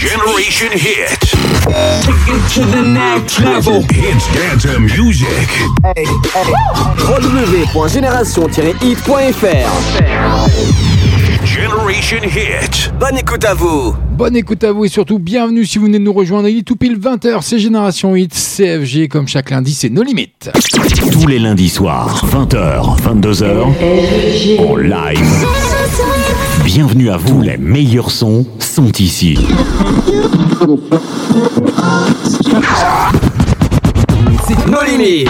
Generation Hit. Take it to the next level. Hits dance music. Hey, www.génération-hit.fr Generation Hit. Bonne écoute à vous. Bonne écoute à vous et surtout bienvenue si vous venez de nous rejoindre. Il est tout pile 20h, c'est Génération Hit, CFG comme chaque lundi, c'est nos limites. Tous les lundis soirs, 20h, 22h, en live. Bienvenue à vous, les meilleurs sons sont ici. Nos limites.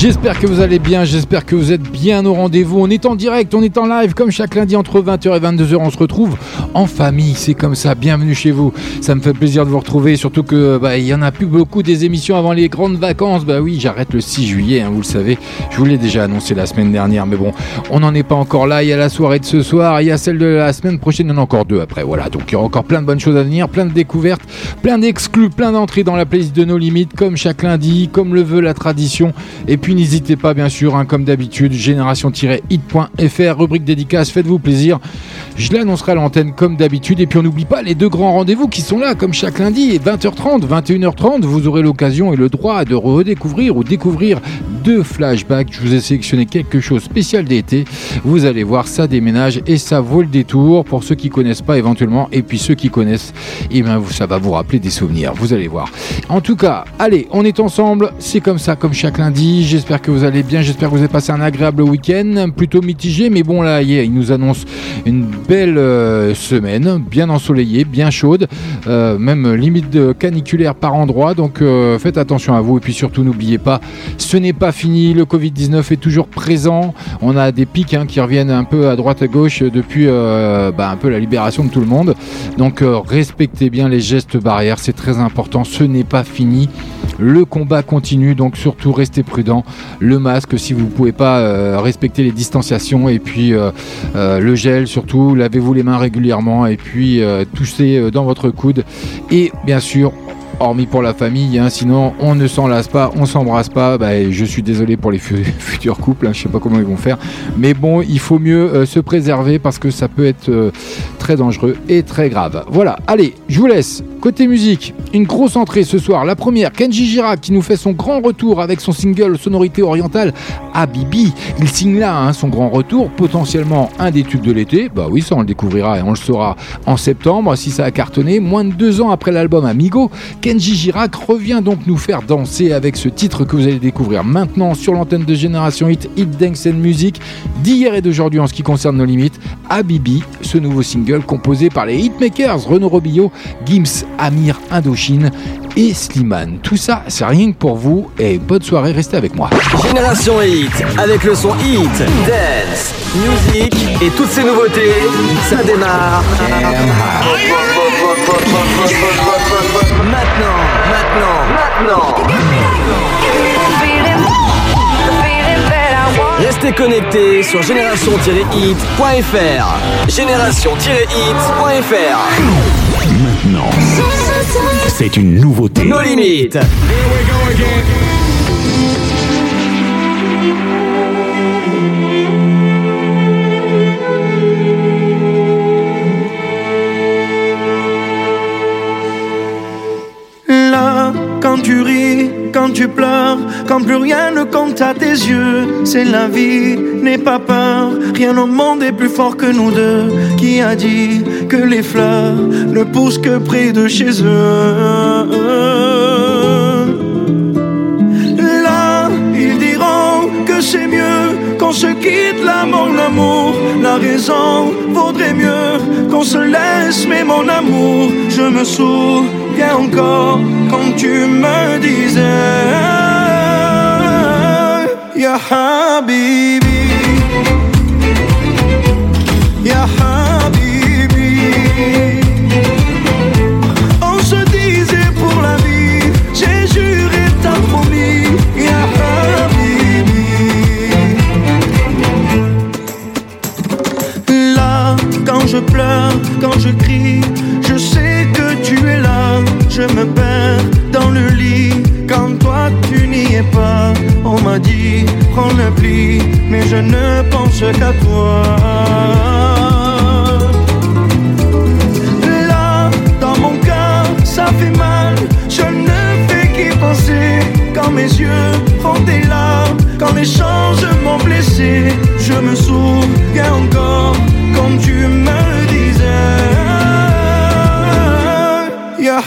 J'espère que vous allez bien, j'espère que vous êtes bien au rendez-vous. On est en direct, on est en live comme chaque lundi entre 20h et 22h. On se retrouve en famille, c'est comme ça. Bienvenue chez vous. Ça me fait plaisir de vous retrouver, surtout que bah, il y en a plus beaucoup des émissions avant les grandes vacances. Bah oui, j'arrête le 6 juillet, hein, vous le savez. Je vous l'ai déjà annoncé la semaine dernière, mais bon, on n'en est pas encore là. Il y a la soirée de ce soir, il y a celle de la semaine prochaine, il y en a encore deux après. Voilà, donc il y aura encore plein de bonnes choses à venir, plein de découvertes, plein d'exclus, plein d'entrées dans la playlist de nos limites, comme chaque lundi, comme le veut la tradition. Et puis n'hésitez pas, bien sûr, hein, comme d'habitude, génération-hit.fr, rubrique dédicace, faites-vous plaisir. Je l'annoncerai à l'antenne comme d'habitude. Et puis on n'oublie pas les deux grands rendez-vous qui sont là, comme chaque lundi, 20h30, 21h30. Vous aurez l'occasion et le droit de redécouvrir ou découvrir deux flashbacks. Je vous ai sélectionné quelque chose spécial d'été. Vous allez voir, ça déménage et ça vaut le détour pour ceux qui connaissent pas éventuellement. Et puis ceux qui connaissent, eh bien, ça va vous rappeler des souvenirs. Vous allez voir. En tout cas, allez, on est ensemble. C'est comme ça, comme chaque lundi. J'espère que vous allez bien. J'espère que vous avez passé un agréable week-end, plutôt mitigé. Mais bon, là, il nous annonce une belle euh, semaine, bien ensoleillée, bien chaude, euh, même limite de caniculaire par endroit. Donc euh, faites attention à vous. Et puis surtout, n'oubliez pas, ce n'est pas fini. Le Covid-19 est toujours présent. On a des pics hein, qui reviennent un peu à droite à gauche depuis bah, un peu la libération de tout le monde. Donc respectez bien les gestes barrières, c'est très important. Ce n'est pas fini. Le combat continue, donc surtout restez prudent. Le masque si vous ne pouvez pas respecter les distanciations et puis le gel surtout lavez-vous les mains régulièrement et puis euh, euh, dans votre coude. Et bien sûr, hormis pour la famille, hein, sinon on ne s'en lasse pas, on s'embrasse pas. Bah, je suis désolé pour les futurs couples, hein, je sais pas comment ils vont faire, mais bon, il faut mieux euh, se préserver parce que ça peut être très dangereux et très grave. Voilà, allez, je vous laisse. Côté musique, une grosse entrée ce soir. La première, Kenji Girac qui nous fait son grand retour avec son single sonorité orientale Habibi. Il signe là hein, son grand retour, potentiellement un des tubes de l'été. Bah oui, ça on le découvrira et on le saura en septembre si ça a cartonné. Moins de deux ans après l'album Amigo, Girac revient donc nous faire danser avec ce titre que vous allez découvrir maintenant sur l'antenne de Génération Hit, Hit Dance Music, d'hier et d'aujourd'hui en ce qui concerne nos limites. Habibi, ce nouveau single composé par les hitmakers Renaud Robillo, Gims, Amir Indochine et Slimane. Tout ça, c'est rien que pour vous et bonne soirée, restez avec moi. Génération Hit, avec le son Hit, Dance, Music et toutes ces nouveautés, ça démarre. Maintenant, maintenant, maintenant. Restez connectés sur génération-hit.fr. Génération-hit.fr. Maintenant, c'est une nouveauté. Nos limites. Quand tu ris, quand tu pleures, quand plus rien ne compte à tes yeux, c'est la vie, n'aie pas peur, rien au monde est plus fort que nous deux. Qui a dit que les fleurs ne poussent que près de chez eux? Vaudrait mieux qu'on se laisse, mais mon amour, je me souviens encore quand tu me disais, Ya Habibi, quand je crie. Je sais que tu es là. Je me perds dans le lit quand toi tu n'y es pas. On m'a dit prends le pli, mais je ne pense qu'à toi. Là, dans mon cœur, ça fait mal. Je ne fais qu'y penser quand mes yeux font des larmes échange m'ont blessé. Je me souviens encore quand tu me disais, Ya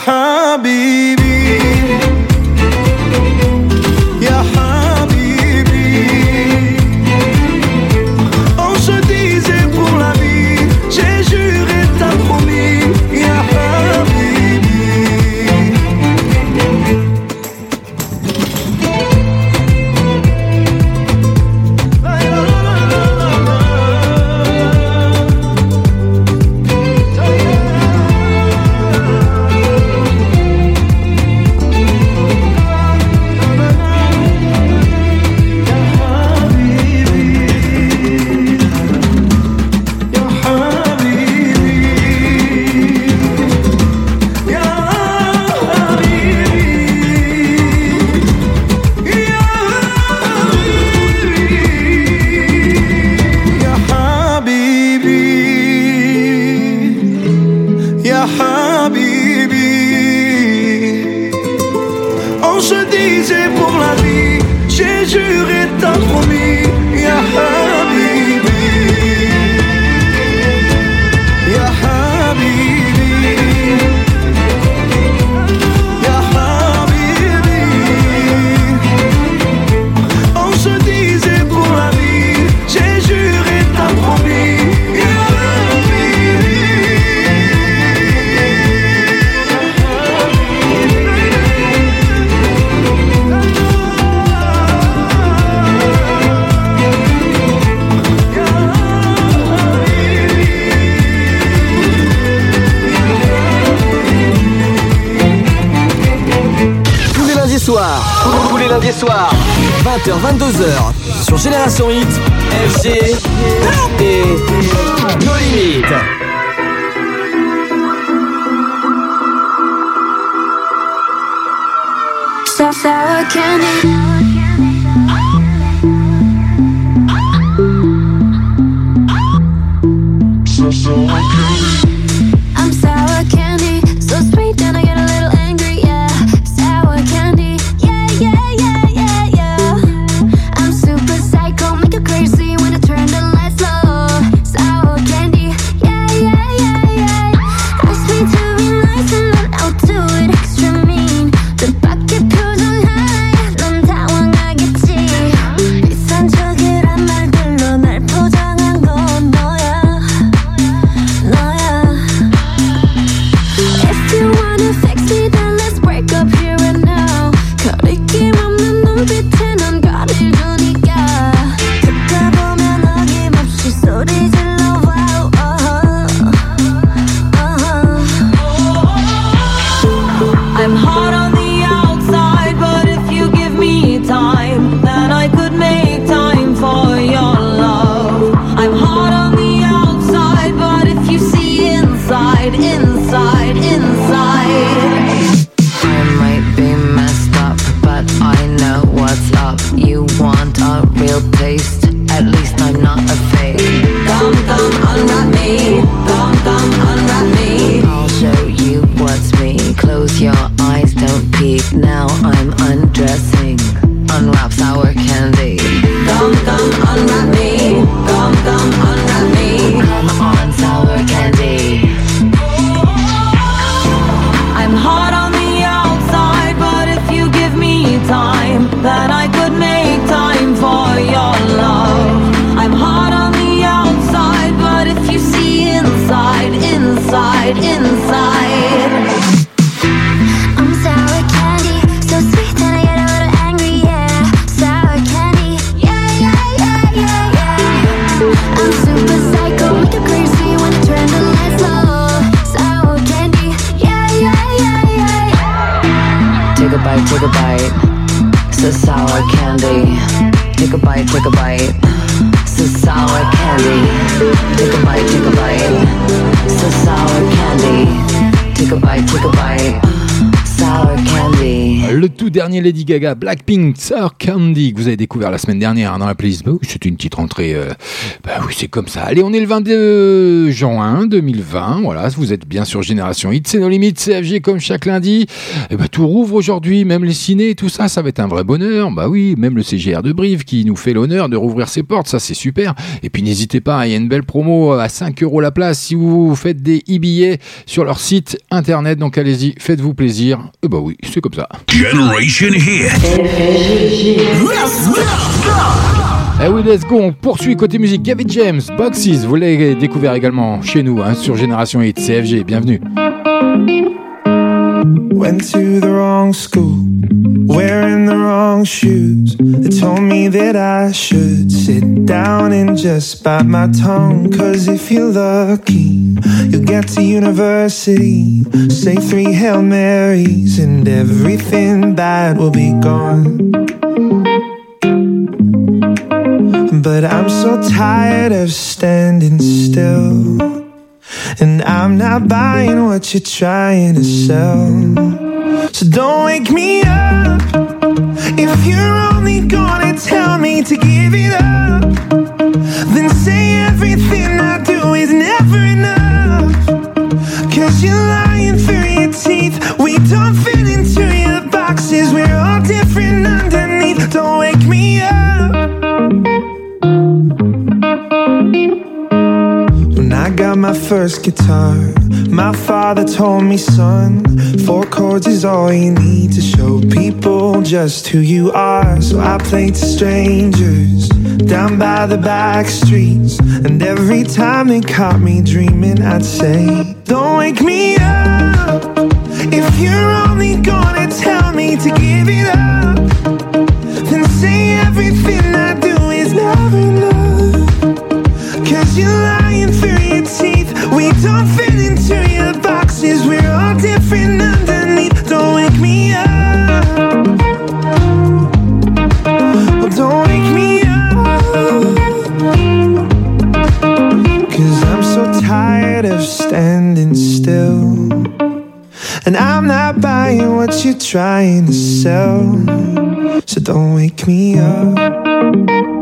Gaga, Blackpink, Sour Candy, que vous avez découvert la semaine dernière hein, dans la playlist. Bah oui, c'est une petite rentrée. euh, bah oui, c'est comme ça. Allez, on est le 22 juin 2020. Voilà, vous êtes bien sur Génération Hit, c'est nos limites, CFG comme chaque lundi. Et bah, tout rouvre aujourd'hui, même les ciné, tout ça, ça va être un vrai bonheur. Bah oui, même le CGR de Brive qui nous fait l'honneur de rouvrir ses portes, ça c'est super. Et puis n'hésitez pas, il y a une belle promo à 5 euros la place si vous faites des e-billets sur leur site internet. Donc allez-y, faites-vous plaisir. Et bah oui, c'est comme ça. Generation Hit. Eh oui, let's go, on poursuit côté musique. Gavin James, Boxes, vous l'avez découvert également chez nous hein, sur Génération Hit, CFG, bienvenue. Went to the wrong school, wearing the wrong shoes. They told me that I should sit down and just bite my tongue. Cause if you're lucky, you'll get to university. Say three Hail Marys, and everything bad will be gone. But I'm so tired of standing still. And I'm not buying what you're trying to sell. So don't wake me up if you're only gonna tell me to give it up. Then say everything I do is never enough. Cause you're lying through your teeth. We don't my first guitar. My father told me, son, four chords is all you need to show people just who you are. So I played to strangers down by the back streets. And every time they caught me dreaming, I'd say, Don't wake me up if you're only gonna tell me to give it up. Then say everything I do is never enough. Cause you're lying through your teeth. We don't fit into your boxes. We're all different underneath. Don't wake me up. Oh, don't wake me up. Cause I'm so tired of standing still. And I'm not buying what you're trying to sell. So don't wake me up.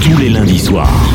Tous les lundis soirs.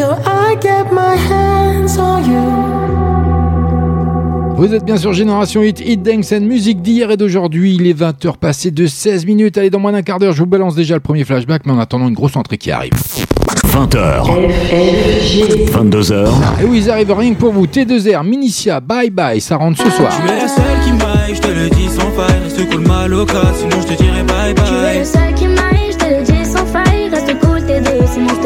I my hands on you. Vous êtes bien sur Génération Hit, Hit Dance and musique d'hier et d'aujourd'hui. Il est 20h passé de 16 minutes. Allez, dans moins d'un quart d'heure, je vous balance déjà le premier flashback, mais en attendant une grosse entrée qui arrive. 20h. 22h. Et oui, ils arrivent rien que pour vous. T2R, Minicia, bye bye, ça rentre ce soir. Tu es la seule qui m'aille, je te le dis sans faille. Reste cool, sinon je te dirai bye bye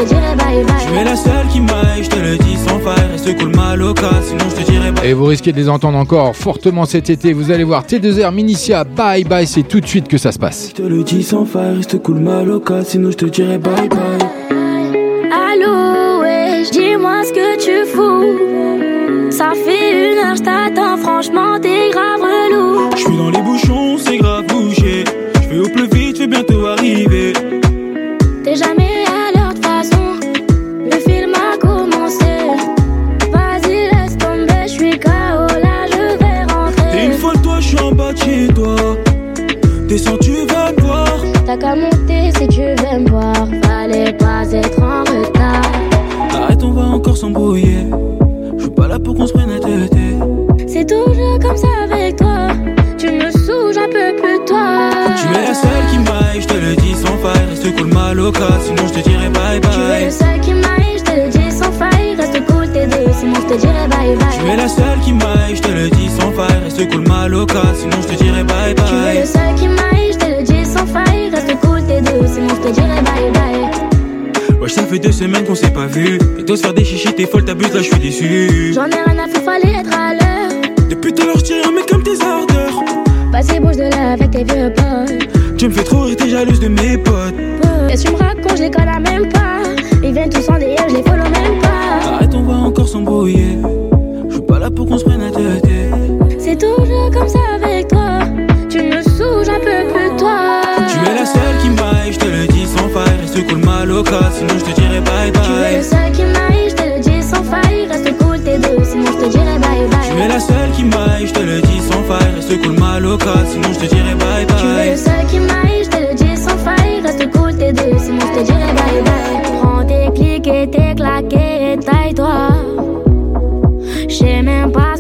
te dirai bye bye. Tu es la seule qui m'aille, je te le dis sans faille. Reste cool ma loca, sinon je te dirai bye Et vous risquez de les entendre encore fortement cet été. Vous allez voir T2R, Minicia, bye bye, c'est tout de suite que ça se passe. Je te le dis sans faille, reste cool ma loca, sinon je te dirai bye bye. Allô, ouais, dis-moi ce que tu fous. Ça fait une heure, je t'attends, franchement, t'es s'embrouiller. Je suis pas là pour qu'on se prenne la tête. C'est toujours comme ça avec toi. Tu me saoules, j'en peux plus toi. Tu es la seule qui m'aille, je te le dis sans faille. Reste cool ma loca, sinon je te dirai bye Tu es bye. le seul qui m'aille, je te le dis sans faille. Reste cool, t'es deux, sinon je te dirai bye bye. Tu es la seule qui m'aille, je te le dis sans faille. Reste cool ma loca, sinon je te dirai bye Tu es bye. le seul qui m'aille, ça fait deux semaines qu'on s'est pas vu. Et toi, se faire des chichis, t'es folle, t'abuses, là je suis déçu. J'en ai rien à faire, fallait être à l'heure. Depuis tout à l'heure, je un mec comme tes ardeurs. Vas-y, bouge de là avec tes vieux potes. Tu me fais trop rire, t'es jalouse de mes potes. Qu'est-ce que tu me racontes, je les connais même pas. Ils viennent tous sinon je te dirai bye Tu es le bye. seul qui m'aille, je te le dis sans faille. Reste cool, t'es deux, sinon je te dirai bye Tu es bye. la seule qui m'aille, je te le dis sans faille. Reste cool ma loca, sinon je te dirai bye Tu es le bye. seul qui m'aille, je te le dis sans faille. Reste cool, t'es deux, sinon je te dirai bye bye. Prends tes clics et tes claquets et taille-toi. Je sais même pas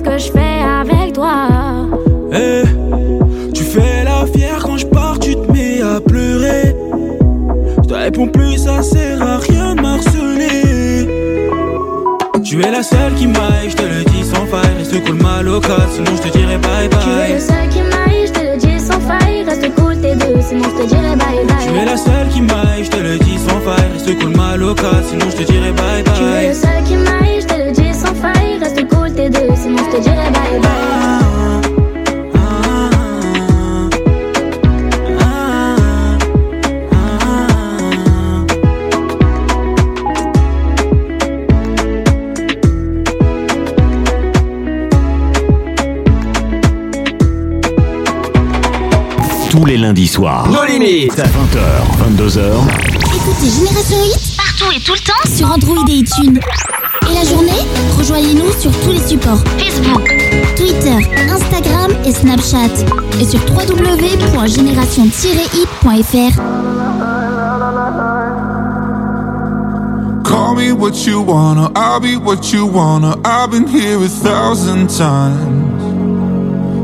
Réponds plus, ça sert à rien de m'harceler. Tu es la seule qui m'aille, je te le dis sans faille. Reste cool ma loca, sinon je te dirai bye Tu es le bye. seul qui m'aille, je te le dis sans faille. Reste cool, t'es deux, sinon je te dirai bye Tu es bye. la seule qui m'aille, je te le dis sans faille. Reste cool ma loca, sinon je te dirai 20h, 22h. Écoutez Génération Hit partout et tout le temps sur Android et iTunes. Et la journée, rejoignez-nous sur tous les supports Facebook, Twitter, Instagram et Snapchat. Et sur www.génération-hit.fr. Call me what you wanna, I'll be what you wanna. I've been here a thousand times.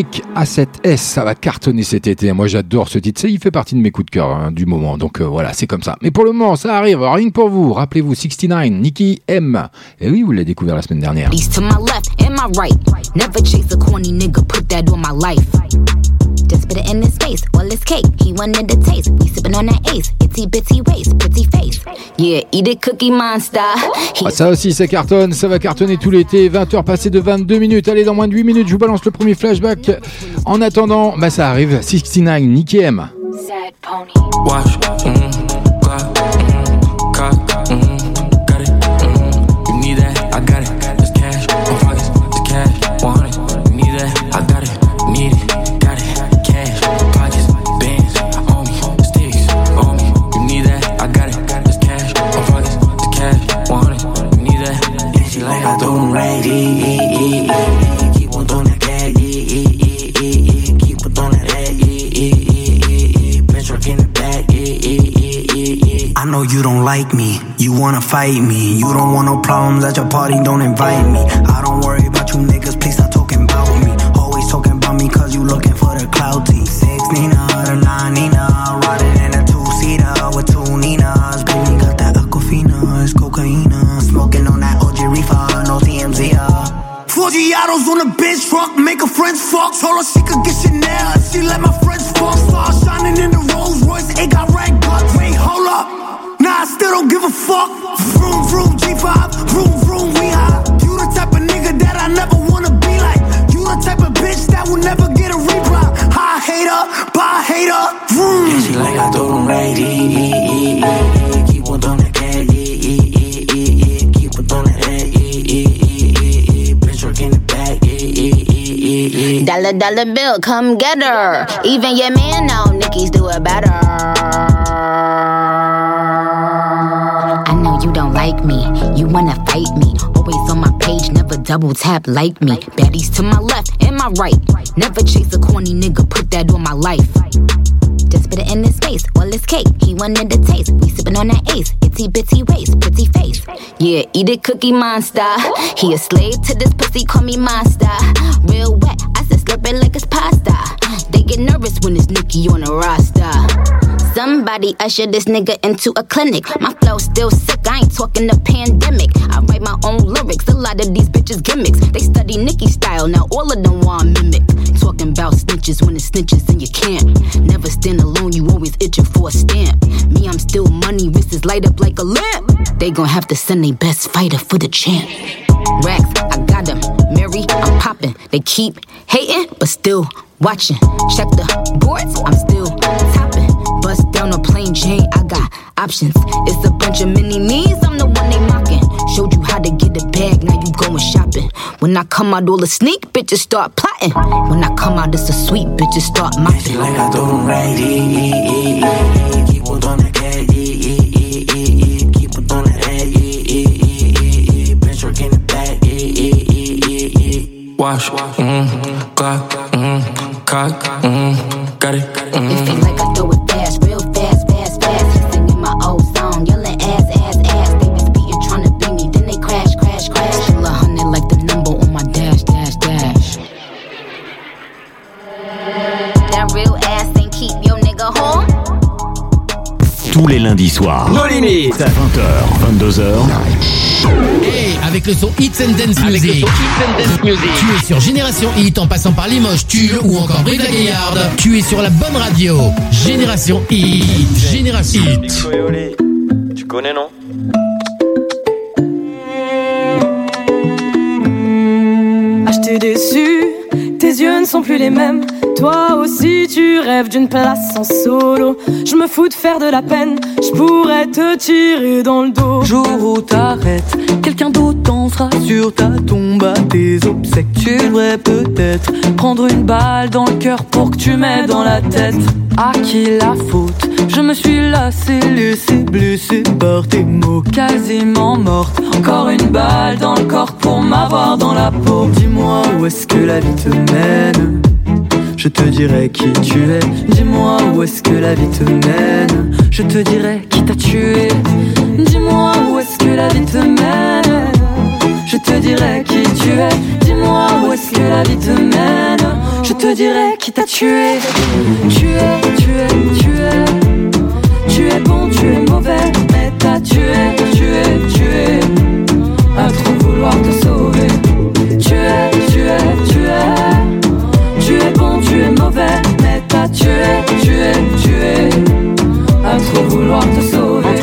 Me Topic A7S, ça va cartonner cet été. Moi j'adore ce titre, il fait partie de mes coups de cœur hein, du moment. Donc euh, voilà, c'est comme ça. Mais pour le moment, ça arrive. Rien que pour vous. Rappelez-vous 69, Nicky M. Et oui, vous l'avez découvert la semaine dernière. Itty bitty waist, pretty face. Yeah, eat it, cookie monster. Ah, ça aussi, ça cartonne, ça va cartonner tout l'été. 20h passées de 22 minutes. Allez, dans moins de 8 minutes, je vous balance le premier flashback. En attendant, bah ça arrive. 69, Nicky M. Watch, mm, you don't like me, you wanna fight me. You don't want no problems at your party, don't invite me. I don't worry about you niggas, please stop talking about me. Always talking about me cause you looking for the clout team. Six Nina, the nine Nina, riding in a two seater with two Ninas. Baby got that Aquafina, it's cocaine. Smoking on that OG reefer, no TMZ. Uh. Four Giados on the bench truck, make a friends fuck. Told her she could get Chanel she let my friends fuck. Stars shining in the Rolls Royce, it got fuck. Vroom, vroom, G5, vroom, vroom, we high. You the type of nigga that I never wanna be like. You the type of bitch that will never get a reply. High hater, bye hater, vroom. Yeah, she like I throw them right, yeah, yeah, yeah, yeah, yeah. Keep on throwing that cash, yeah, yeah, yeah, yeah, yeah. Keep on throwing that in the back, yeah, yeah, yeah, yeah, yeah. Dollar dollar bill, come get her. Even your man know Nicki's do it better. Like me, you wanna fight me. Always on my page, never double tap like me. Baddies to my left and my right. Never chase a corny nigga, put that on my life. Just spit it in his face, all his cake. He wanted the taste. We sipping on that ace. Itty bitty waist, pretty face. Yeah, eat it, cookie monster. He a slave to this pussy, call me monster. Real wet, I said slurp it like it's pasta. They get nervous when it's Nicki on a roster. Somebody usher this nigga into a clinic. My flow still sick, I ain't talking the pandemic. I write my own lyrics, a lot of these bitches gimmicks. They study Nicki style, now all of them want mimic. Talking about snitches when it's snitches and you can't. Never stand alone, you always itching for a stamp. Me, I'm still money, wrists light up like a lamp. They gon' have to send their best fighter for the champ. Racks, I got them. Mary, I'm popping. They keep hating, but still watching. Check the boards, I'm still topping. Bust down a plain Jane, I got options. It's a bunch of mini me's, I'm the one they mocking. Showed you how to get a bag, now you going shopping. When I come out, all the sneak bitches start plotting. When I come out, it's a sweet bitches start mopping. like I them right, wash, mm, mm, cock, mm, got it. Mm. It seems like I it real fast, fast, fast. My old yelling ass, ass, ass. Trying to beat me, then they crash, crash, crash. A hundred like the number on my dash, dash, dash. That real ass ain't keep your nigga home? Tous les lundis soirs. Nos limites. 20h, 22h. Night avec le son Hits and Dance Music. Tu es sur Génération Hit en passant par Limoges, Tulle ou encore Brive la Gaillarde. Tu es sur la bonne radio. Génération Hit. Génération Hit. Tu connais, non? Ah, je t'ai déçu, tes yeux ne sont plus les mêmes. Toi aussi, tu rêves d'une place en solo. Je me fous de faire de la peine, je pourrais te tirer dans le dos. Jour où t'arrêtes, quelqu'un d'autre sur ta tombe à tes obsèques. Tu devrais peut-être prendre une balle dans le cœur pour que tu m'aies dans la tête. À qui la faute? Je me suis lassé, laissé blessé par tes mots, quasiment morte. Encore une balle dans le corps pour m'avoir dans la peau. Dis-moi où est-ce que la vie te mène? Je te dirai qui tu es. Dis-moi où est-ce que la vie te mène? Je te dirai qui t'a tué. Dis-moi où est-ce que la vie te mène? Je te dirai qui tu es. Dis-moi où est-ce que la vie te mène. Je te dirai qui t'a tué. Tu es, tu es, tu es. Tu es bon, tu es mauvais, mais t'as tué, tu es, tu es. À trop vouloir te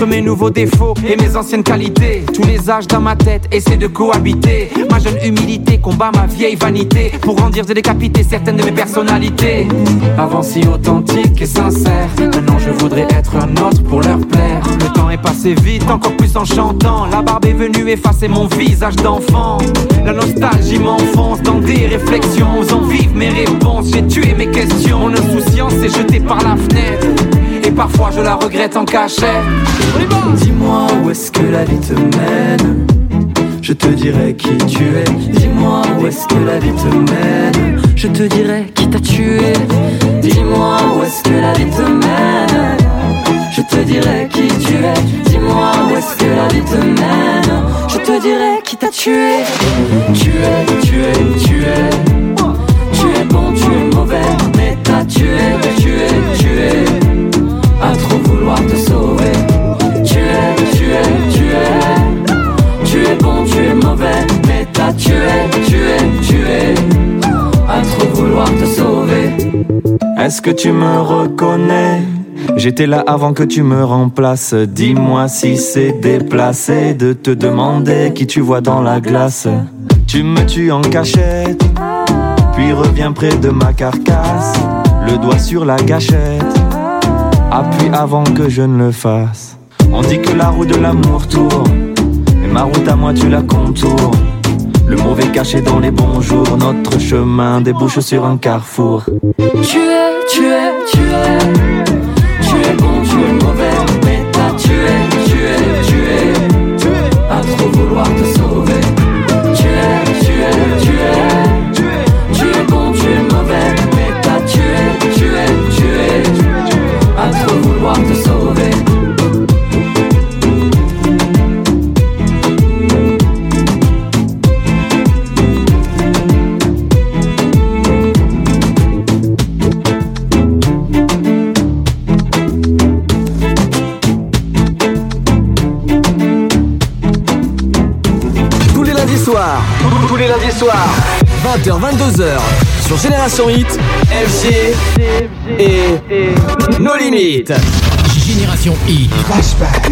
Mes nouveaux défauts et mes anciennes qualités, tous les âges dans ma tête essaient de cohabiter. Ma jeune humilité combat ma vieille vanité pour grandir et décapiter certaines de mes personnalités. Avant si authentique et sincère, maintenant je voudrais être un autre pour leur plaire. Le temps est passé vite, encore plus en chantant. La barbe est venue effacer mon visage d'enfant. La nostalgie m'enfonce dans des réflexions, osant vivre mes réponses. J'ai tué mes questions, mon insouciance s'est jetée par la fenêtre. Et parfois je la regrette en cachette. Dis-moi où est-ce que la vie te mène. Je te dirai qui tu es. Dis-moi où est-ce que la vie te mène. Je te dirai qui t'a tué. Dis-moi où est-ce que la vie te mène. Je te dirai qui tu es. Dis-moi où est-ce que la vie te mène. Je te dirai qui t'a tué. Tu es, tu es, tu es. Tu es bon, tu es mauvais, mais t'as tué, tu es, Est-ce que tu me reconnais? J'étais là avant que tu me remplaces. Dis-moi si c'est déplacé de te demander qui tu vois dans la glace. Tu me tues en cachette, puis reviens près de ma carcasse. Le doigt sur la gâchette, appuie avant que je ne le fasse. On dit que la roue de l'amour tourne, mais ma route à moi tu la contours. Le mauvais caché dans les bons jours, notre chemin débouche sur un carrefour. Tu es, tu es, tu es. Tu es bon, tu es mauvais, 22h, sur Génération Hit, FG et nos limites. Génération Hit. Flashback.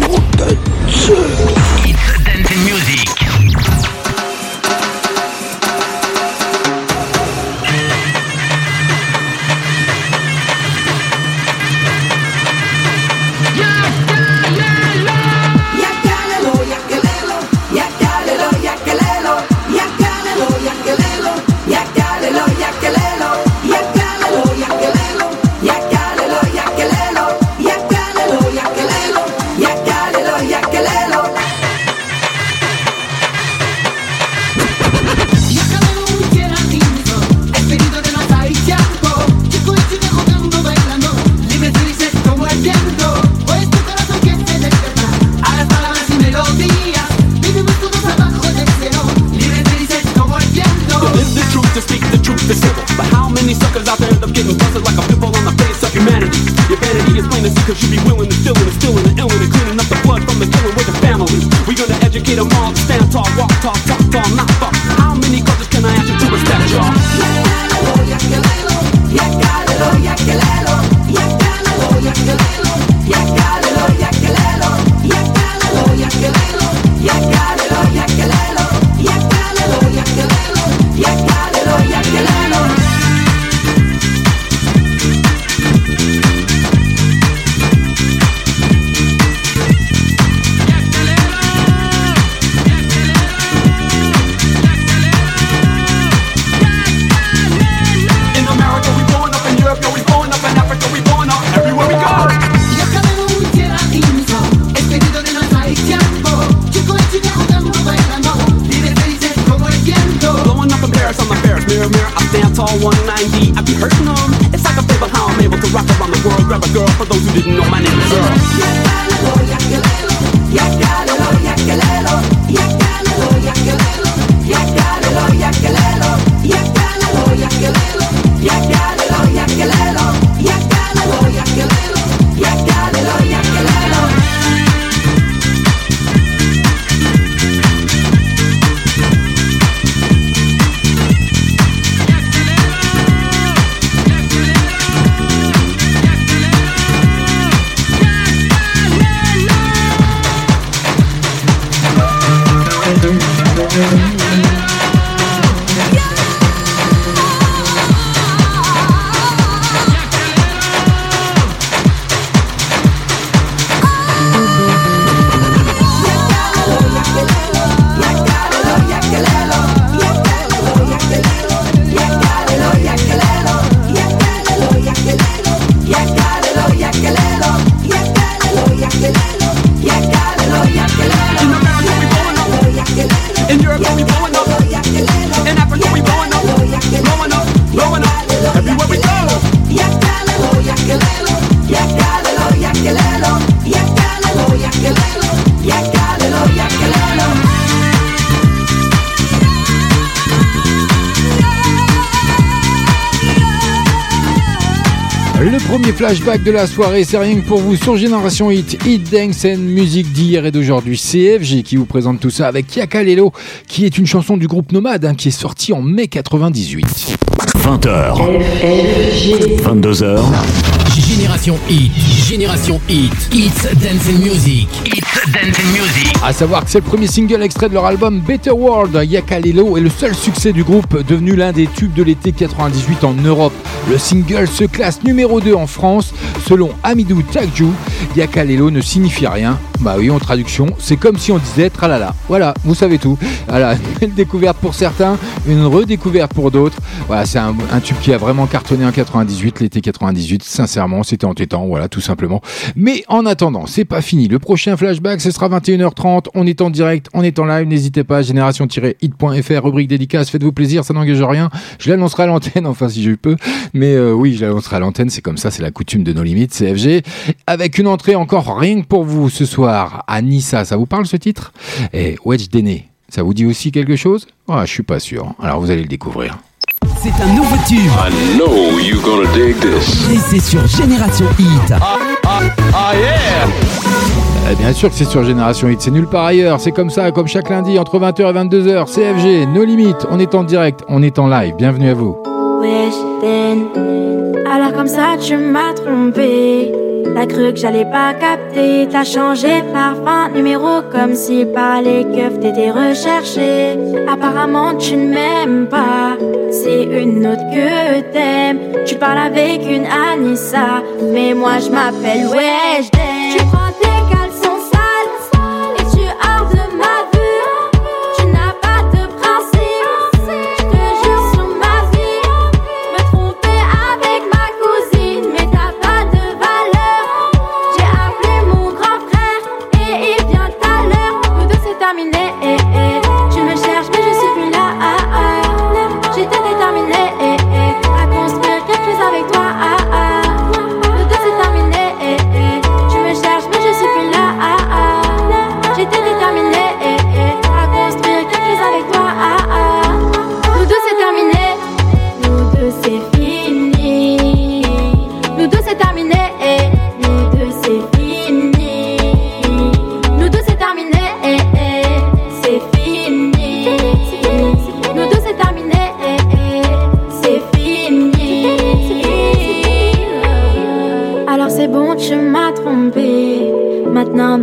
De la soirée, c'est rien que pour vous sur Génération Hit, Hit Dance and Music d'hier et d'aujourd'hui. CFG qui vous présente tout ça avec Yakalelo, qui est une chanson du groupe Nomade hein, qui est sortie en mai 98. 20h. 22h. Génération Hit, Génération Dance and Music, Hits Dance and Music. À savoir que c'est le premier single extrait de leur album Better World. Yakalelo est le seul succès du groupe, devenu l'un des tubes de l'été 98 en Europe. Le single se classe numéro 2 en France. Selon Amidou Takju, Yakalelo ne signifie rien. Bah oui, en traduction, c'est comme si on disait tralala. Voilà, vous savez tout. Voilà, une découverte pour certains, une redécouverte pour d'autres. Voilà, c'est un, un tube qui a vraiment cartonné en 98, l'été 98. Sincèrement, c'était entêtant, voilà, tout simplement. Mais en attendant, c'est pas fini. Le prochain flashback, ce sera 21h30. On est en direct, on est en live. N'hésitez pas, génération-hit.fr, rubrique dédicace. Faites-vous plaisir, ça n'engage rien. Je l'annoncerai à l'antenne, enfin si je peux. Mais euh, oui, je l'annoncerai à l'antenne. C'est comme ça, c'est la coutume de nos limites, CFG. Avec une entrée encore rien que pour vous ce soir. Anissa, ça vous parle ce titre? Et Wedge Déné, ça vous dit aussi quelque chose? Ah, je suis pas sûr. Alors vous allez le découvrir. C'est un nouveau tube. I know you gonna dig this. Et c'est sur Génération Hit. Ah yeah! Eh bien sûr que c'est sur Génération Hit, c'est nulle part ailleurs. C'est comme ça, comme chaque lundi, entre 20h et 22h. CFG, nos limites. On est en direct, on est en live. Bienvenue à vous. Wesh, then. Alors comme ça tu m'as trompé. T'as cru que j'allais pas capter. T'as changé parfum numéro Comme si par les keufs t'étais recherché. Apparemment tu ne m'aimes pas. C'est une autre que t'aimes. Tu parles avec une Anissa. Mais moi je m'appelle Wesh, then. Tu prends tes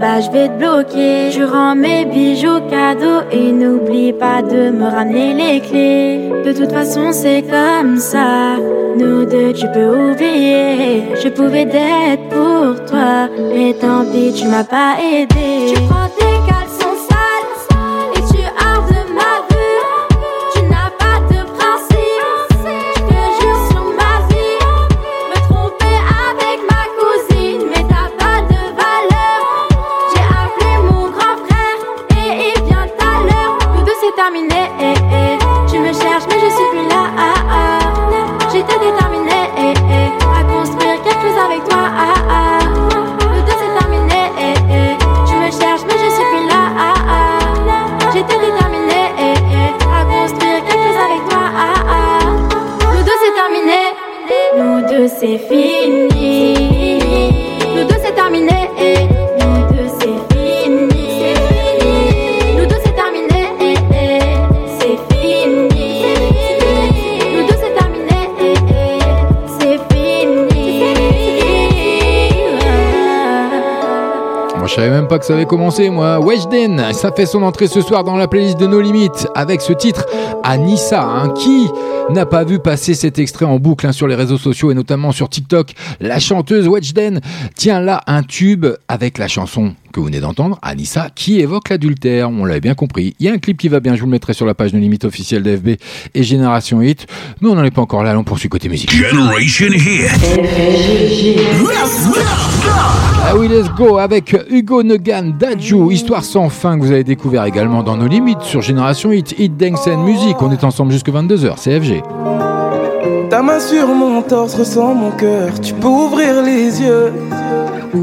bah, je vais te bloquer. Je rends mes bijoux cadeaux et n'oublie pas de me ramener les clés. De toute façon, c'est comme ça. Nous deux, tu peux oublier. Je pouvais d'être pour toi, mais tant pis, tu m'as pas aidé. Tu prends tes ça avait commencé, moi. Weshden, ça fait son entrée ce soir dans la playlist de No Limites avec ce titre Anissa. Hein. Qui n'a pas vu passer cet extrait en boucle hein, sur les réseaux sociaux et notamment sur TikTok La chanteuse Weshden tient là un tube avec la chanson que vous venez d'entendre, Anissa, qui évoque l'adultère. On l'avait bien compris. Il y a un clip qui va bien, je vous le mettrai sur la page No Limites officielle d'FB et Génération Hit. Mais on n'en est pas encore là, allons poursuit côté musique. Generation Hit. Ah oui, let's go avec Hugo Negan, Daju, Histoire sans fin que vous avez découvert également dans nos limites sur Génération Hit, Hit Dance and Music. On est ensemble jusque 22h, CFG. Ta main sur mon torse ressent mon cœur, tu peux ouvrir les yeux.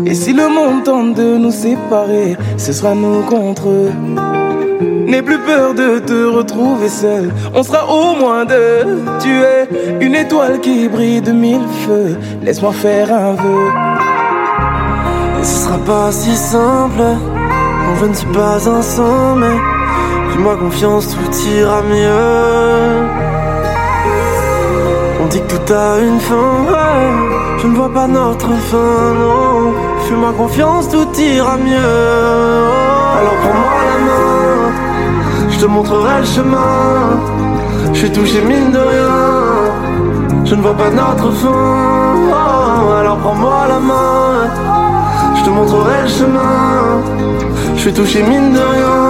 Et si le monde tente de nous séparer, ce sera nous contre eux. N'aie plus peur de te retrouver seul, on sera au moins deux. Tu es une étoile qui brille de mille feux, laisse-moi faire un vœu. Et ce sera pas si simple quand je ne suis pas ensemble. Fais-moi confiance, tout ira mieux. On dit que tout a une fin. Je ne vois pas notre fin, non. Fais-moi confiance, tout ira mieux. Alors prends-moi la main, je te montrerai le chemin. Je suis touché mine de rien. Je ne vois pas notre fin. oh. alors prends-moi la main. Je te montrerai le chemin. Je suis touché mine de rien.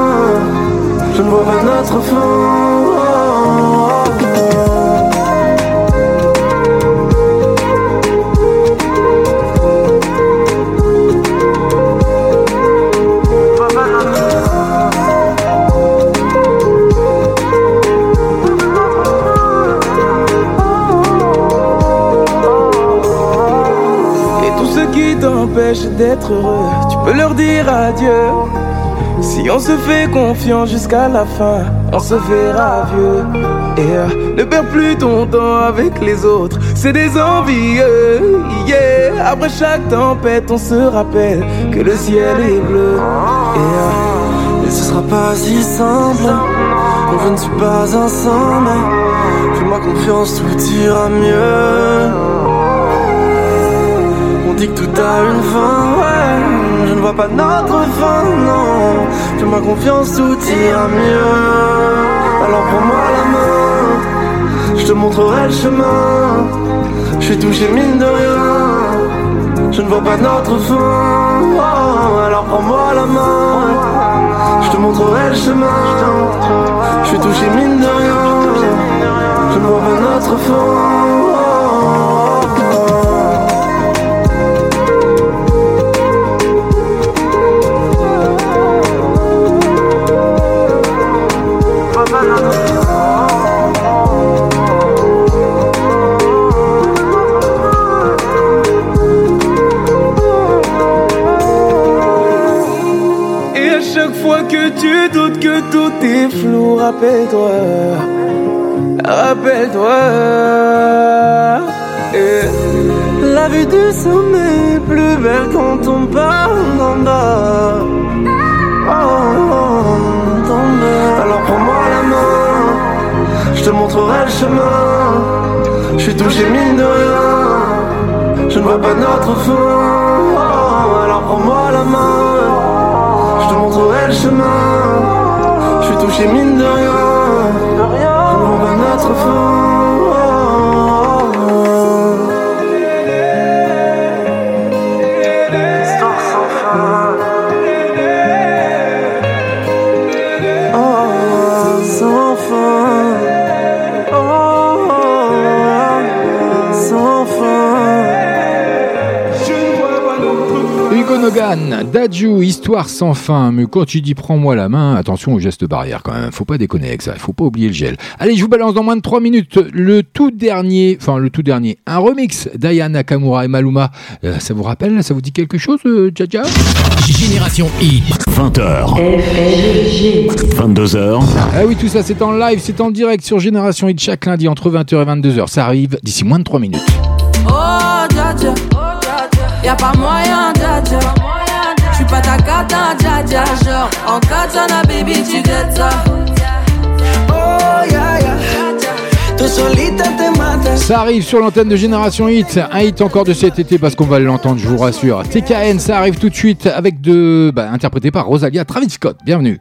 Je ne vois pas notre fin. D'être heureux, tu peux leur dire adieu. Si on se fait confiance jusqu'à la fin, on se verra vieux. Et euh, ne perds plus ton temps avec les autres, c'est des envieux. Yeah. Après chaque tempête, on se rappelle que le ciel est bleu. Et, euh, ce sera pas si simple quand je ne suis pas ensemble. Fais-moi confiance, tout ira mieux. Dit que tout a une fin, ouais. Je ne vois pas notre fin, non. Fais-moi confiance, tout ira mieux. Alors prends-moi la main, je te montrerai le chemin. Je suis touché mine de rien. Je ne vois pas notre fin. alors prends-moi la main. Je te montrerai le chemin. Je suis touché mine de rien. Je ne vois pas notre fin. Que tu doutes que tout est flou, rappelle-toi, rappelle-toi. Et La vue du sommet est plus belle quand on parle d'en bas. Alors prends-moi la main, je te montrerai le chemin. Je suis touché mine de rien, je ne vois pas notre fin. demain. Je te montrerai le chemin. Je suis touché mine de rien. On va notre fin. Nogan, Dadju, histoire sans fin. Mais quand tu dis prends-moi la main, attention au geste barrière quand même. Faut pas déconner avec ça. Faut pas oublier le gel. Allez, je vous balance dans moins de 3 minutes le tout dernier, enfin le tout dernier, un remix d'Aya Nakamura et Maluma. Euh, ça vous rappelle? Ça vous dit quelque chose, euh, Jaja Génération I. 20h. 22h. Ah oui, tout ça c'est en live, c'est en direct sur Génération Hit chaque lundi entre 20h et 22h. Ça arrive d'ici moins de 3 minutes. Oh, dja dja. Y'a pas moyen, dja dja. J'suis pas ta cata, dja dja. Genre, en katana, baby, tu get ça. Oh, yeah, yeah. Ça arrive sur l'antenne de Génération Hit, un hit encore de cet été parce qu'on va l'entendre, je vous rassure. TKN, ça arrive tout de suite avec de, bah, interprété par Rosalia Travis Scott. Bienvenue.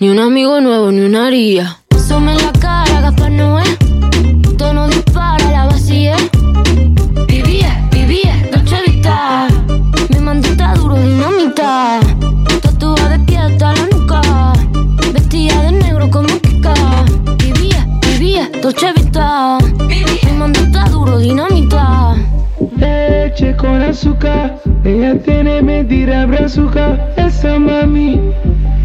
Ni un amigo nuevo, ni una haría. Sume en la cara, Gaspar Noé. Tono dispara, la vacía. Vivía, vivía, Dolce Vita. Mi mandita duro, dinamita. Tatuada de pie hasta la nuca. Vestida de negro como Kika. Vivía, vivía, Dolce Vita. Mi mandita duro, dinamita. Leche con azúcar, ella tiene mentira brazuca. Esa mami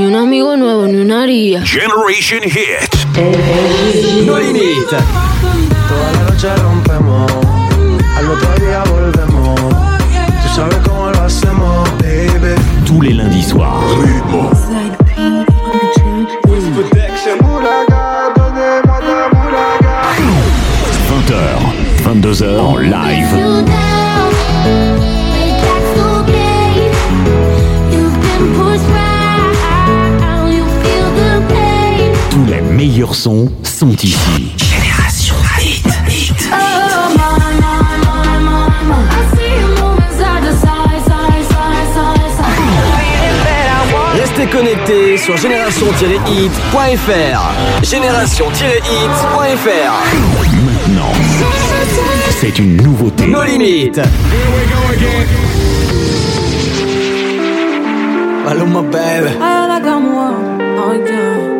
Ni un amigo nuevo, ni una haría. Generation Hit. No Limit. Toda la noche rompemos, al otro día volvemos. Tú sabes cómo lo hacemos, baby. Tous les lundis soirs. 20h, 22h en live. Meilleurs sons sont ici. Génération Hit. Hit. Restez connectés sur génération-hit.fr. Génération-hit.fr. Maintenant, c'est une nouveauté. No limites. Maluma, baby. Ay, la moi. Ay,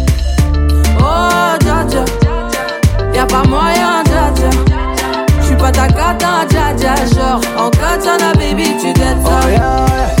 Oh, dja dja. Y'a pas moyen, dja dja. J'suis pas ta cata, dja dja. Genre, en katana, baby, tu dettes ça. Oh,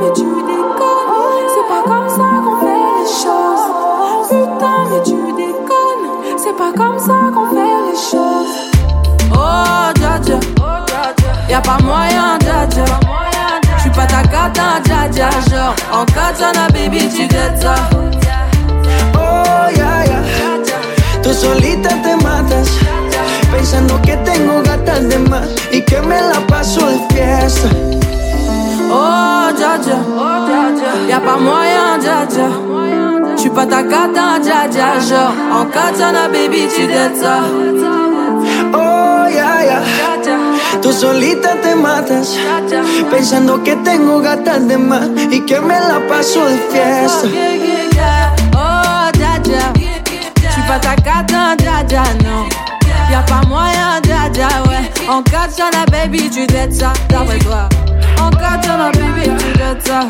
Mais tu déconnes, c'est pas comme ça qu'on fait les choses. Putain, mais tu déconnes, c'est pas comme ça qu'on fait les choses. Oh, dja dja, y'a pas moyen, dja dja. J'suis pas ta cata, dja dja. Genre, en katana, baby, tu ça. Oh, ya, ya. Tú solita te matas. Pensando que tengo gatas de más y que me la paso de fiesta. Oh, dja dja, y'a pas moyen, dja dja. J'suis pas ta cata, dja dja. Genre, en katana, baby, tu dettes ça. Oh, ya, ya. Tú solita te matas. Pensando que tengo gatas de más y que me la paso de fiesta. Oh, dja dja. J'suis pas ta cata, dja dja, non. Y'a pas moyen, dja dja, ouais. En katana, baby, tu dettes ça. D'après toi. En katana, baby, tu dettes ça.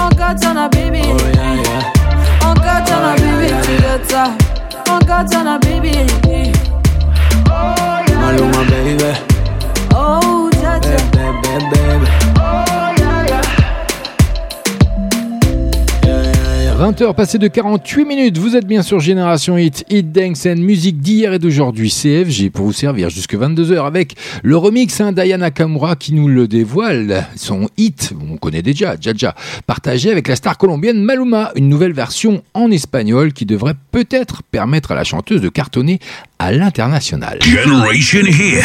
En katana, baby. En katana, baby, tu dettes ça. En katana, baby. Maluma, baby. Oh, dja dja. Baby, baby. 20h passé de 48 minutes, vous êtes bien sur Génération Hit, Hit Dance and musique d'hier et d'aujourd'hui, CFG pour vous servir jusque 22h avec le remix hein, Diana Kamura qui nous le dévoile, son hit, on connaît déjà, Jaja, partagé avec la star colombienne Maluma, une nouvelle version en espagnol qui devrait peut-être permettre à la chanteuse de cartonner à l'international. Generation Hit.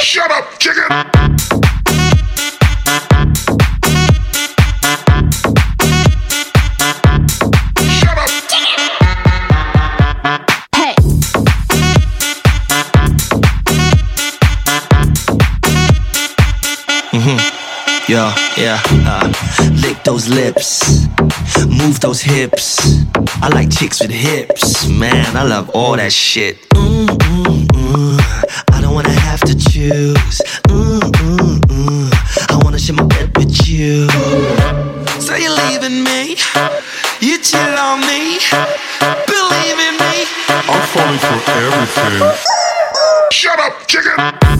Shut up, chicken! Shut up. Hey. hmm Yeah, yeah. Uh, lick those lips, move those hips. I like chicks with hips, man. I love all that shit. Mm, to choose. Mm, mm, mm. I wanna share my bed with you. So you're leaving me? You chill on me? Believe in me? I'm falling for everything. Shut up, chicken!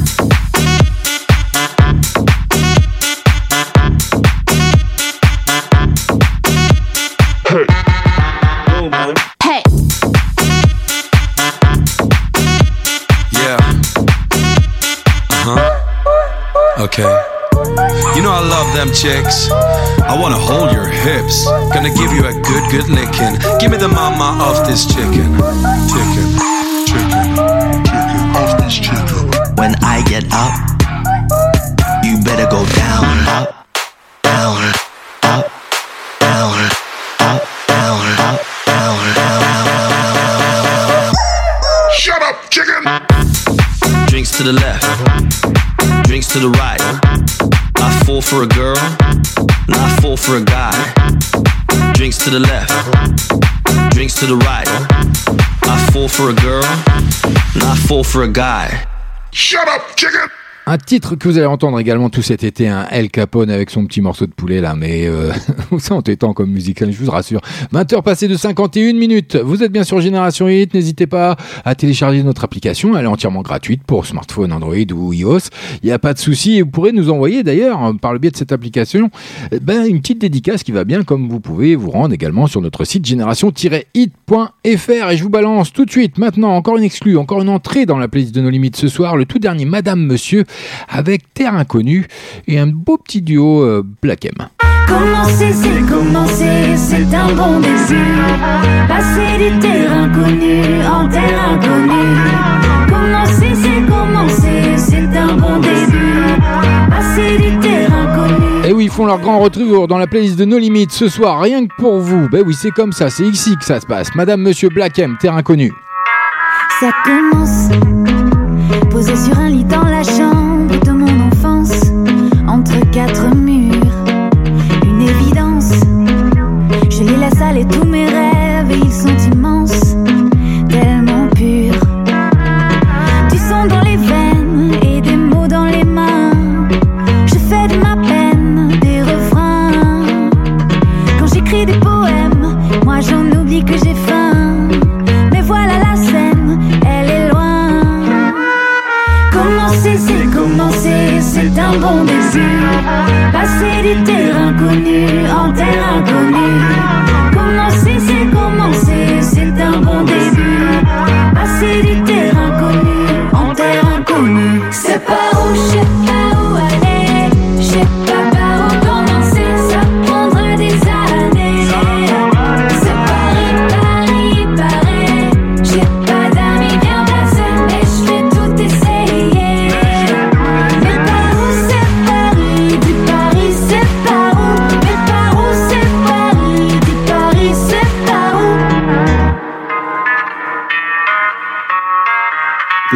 Them chicks. I wanna hold your hips. Gonna give you a good, good licking. Give me the mama of this chicken. Chicken. Chicken. Chicken of this chicken. When I get up, you better go down, up, down, up, down, up, down, up, down, down, down, down, down. Shut up, chicken! Drinks to the left, drinks to the right. I fall for a girl, not I fall for a guy. Drinks to the left, drinks to the right. I fall for a girl, not I fall for a guy. Shut up, chicken! Un titre que vous allez entendre également tout cet été, un El Capone avec son petit morceau de poulet là, mais euh, c'est entêtant comme hein, je vous rassure. 20h passées de 51 minutes. Vous êtes bien sur Génération 8, n'hésitez pas à télécharger notre application, elle est entièrement gratuite pour smartphone Android ou iOS. Il n'y a pas de souci et vous pourrez nous envoyer d'ailleurs par le biais de cette application eh ben, une petite dédicace qui va bien comme vous pouvez vous rendre également sur notre site génération-hit.fr et je vous balance tout de suite maintenant encore une exclue, encore une entrée dans la playlist de nos limites ce soir, le tout dernier Madame Monsieur avec Terre Inconnue et un beau petit duo euh, Black M. Commencer, c'est commencer, c'est un bon désir. Passer du terre inconnue en terre inconnue. Commencer, c'est commencer, c'est un bon début. Passer du terre inconnue. Et oui, ils font leur grand retour dans la playlist de No Limites ce soir, rien que pour vous. Ben oui, c'est comme ça, c'est ici que ça se passe. Madame, Monsieur Black M, Terre Inconnue. Ça commence posé sur un lit dans la chambre de mon enfance, entre quatre murs. Une évidence, je les laisse aller tous bon désir. Passer du terre inconnu en terre inconnue. Commencer, c'est commencer, c'est un bon début. Passer du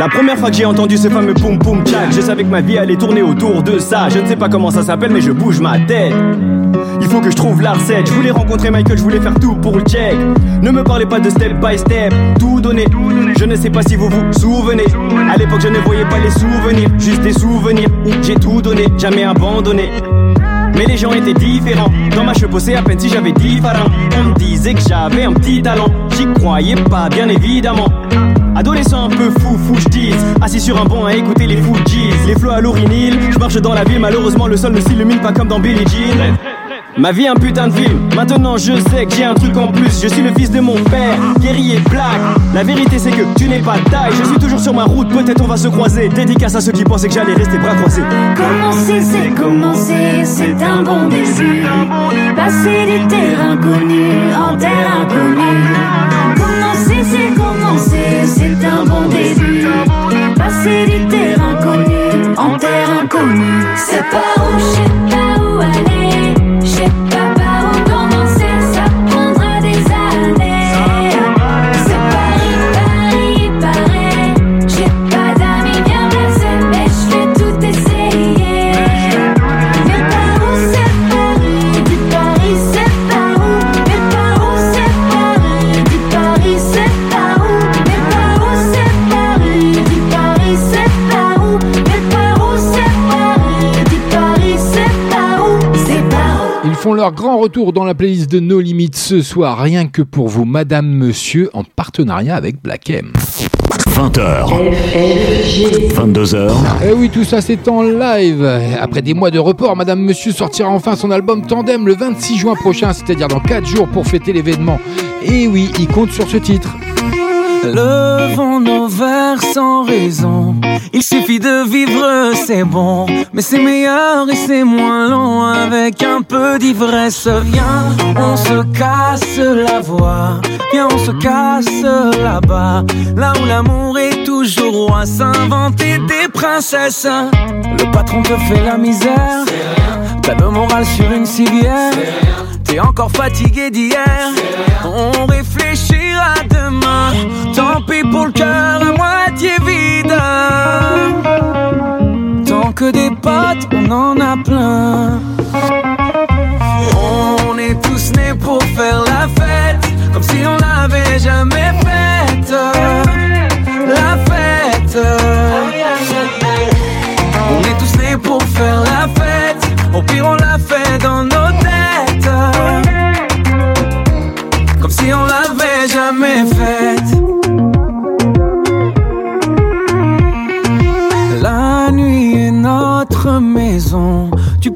La première fois que j'ai entendu ce fameux poum poum tchak, je savais que ma vie allait tourner autour de ça. Je ne sais pas comment ça s'appelle, mais je bouge ma tête. Il faut que je trouve la recette. Je voulais rencontrer Michael, je voulais faire tout pour le check. Ne me parlez pas de step by step, tout donner. Je ne sais pas si vous vous souvenez. À l'époque, je ne voyais pas les souvenirs, juste des souvenirs où j'ai tout donné, jamais abandonné. Mais les gens étaient différents. Dans ma cheveux, c'est à peine si j'avais différent. On me disait que j'avais un petit talent. J'y croyais pas, bien évidemment. Adolescent un peu fou, fou, j'dis Assis sur un banc à écouter les Fujis Les flots à l'orinil, je marche dans la ville. Malheureusement le sol ne s'illumine pas comme dans Billie Jean. Ma vie un putain de film Maintenant je sais que j'ai un truc en plus. Je suis le fils de mon père, guerrier black. La vérité c'est que tu n'es pas taille. Je suis toujours sur ma route, peut-être on va se croiser. Dédicace à ceux qui pensaient que j'allais rester bras croisés. Commencer, c'est commencer, c'est un bon début. Passer du terre inconnu en terre inconnue. Commencer, c'est commencer, c'est un bon début. Passer du terre inconnu en terre inconnue. C'est pas où, je pas où. Leur grand retour dans la playlist de No Limites ce soir, rien que pour vous, Madame Monsieur, en partenariat avec Black M. 20h. 22h. Eh oui, tout ça c'est en live. Après des mois de report, Madame Monsieur sortira enfin son album Tandem le 26 juin prochain, c'est-à-dire dans 4 jours pour fêter l'événement. Et oui, il compte sur ce titre. Levons nos verres sans raison. Il suffit de vivre, c'est bon. Mais c'est meilleur et c'est moins long avec un peu d'ivresse. Viens, on se casse la voix. Viens, on se casse là-bas. Là où l'amour est toujours roi. S'inventer des princesses. Le patron te fait la misère. T'as le moral sur une civière. T'es encore fatigué d'hier. On réfléchira demain. Tant pis pour le cœur à moitié vide. Tant que des potes, on en a plein. On est tous nés pour faire la fête. Comme si on l'avait jamais faite. La fête. On Tu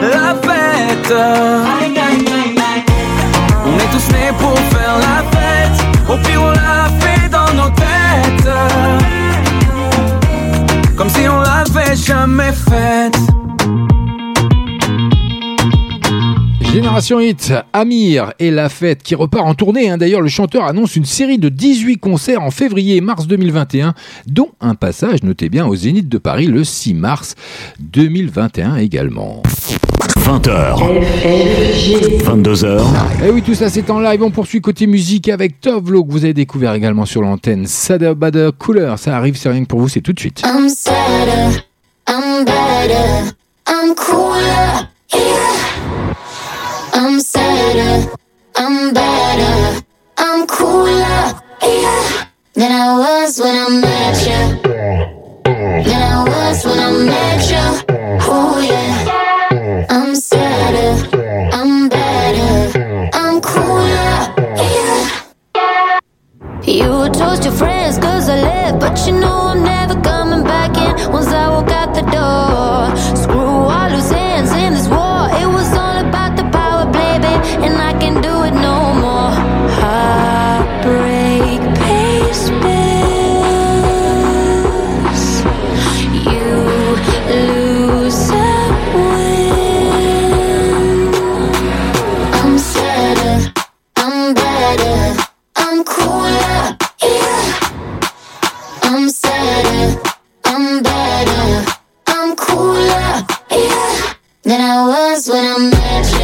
La fête. On est tous nés pour faire la fête, au pire on l'a fait dans nos têtes. Comme si on l'avait jamais faite. Génération Hit, Amir et la fête qui repart en tournée. hein. D'ailleurs, le chanteur annonce une série de 18 concerts en février et mars 2021, dont un passage, notez bien, au Zénith de Paris le 6 mars 2021 également. 20h. 22h. Et oui, tout ça c'est en live. On poursuit côté musique avec Tovlo que vous avez découvert également sur l'antenne. Sada Bada Cooler, ça arrive, c'est rien que pour vous, c'est tout de suite. I'm sadder, I'm better, I'm cooler, yeah. I'm sadder, I'm better, I'm cooler, yeah. Than I was when I met you. Than I was when I met you. Oh yeah. I'm better, I'm cooler. You toast your friends cause I left, but you know I'm never coming back in once I walk out the door. Screw all loose ends Than I was when I met you.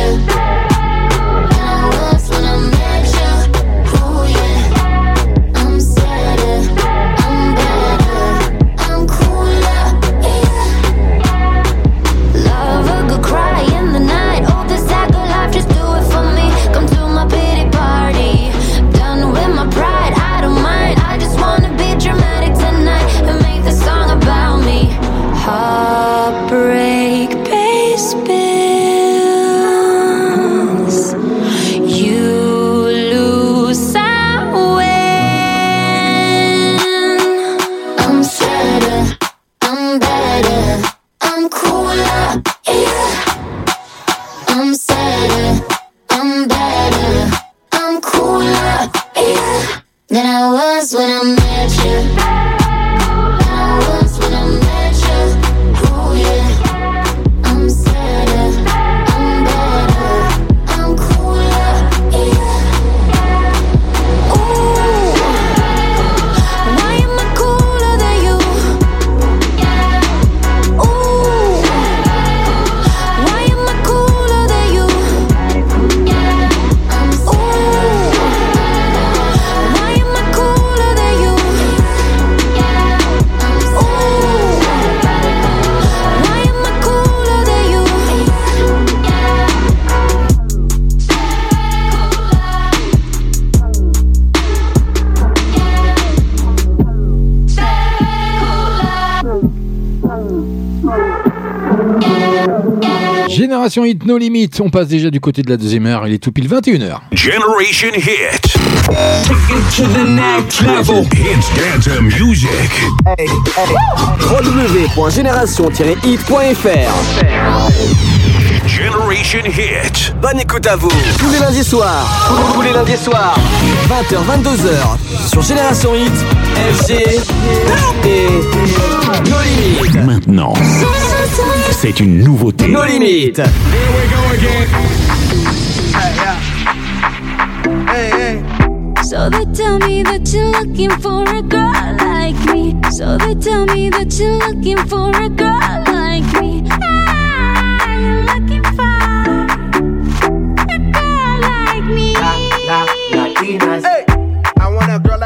Génération Hit No Limit, on passe déjà du côté de la deuxième heure, il est tout pile 21h. Generation Hit. Take it to the next level. Hits dance music. Hey, hey. www.génération-hit.fr Generation Hit. Bonne écoute à vous. Tous les lundis soirs. Tous les lundis soirs. 20h, 22h. Sur Génération Hit. FG. Et. No Limites. Maintenant, c'est une nouveauté. No Limites. So they tell me that you're looking for a girl like me. So they tell me that you're looking for a girl like me.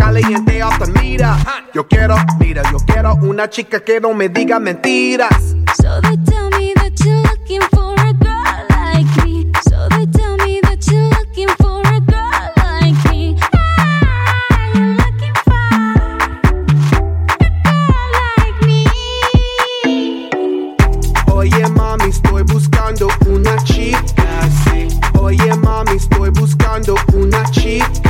Caliente off the meter. Yo quiero, mira, yo quiero una chica que no me diga mentiras. So they tell me that you're looking for a girl like me. So they tell me that you're looking for a girl like me. Ah, you're looking Oye mami, estoy buscando una chica. Oye mami, estoy buscando una chica,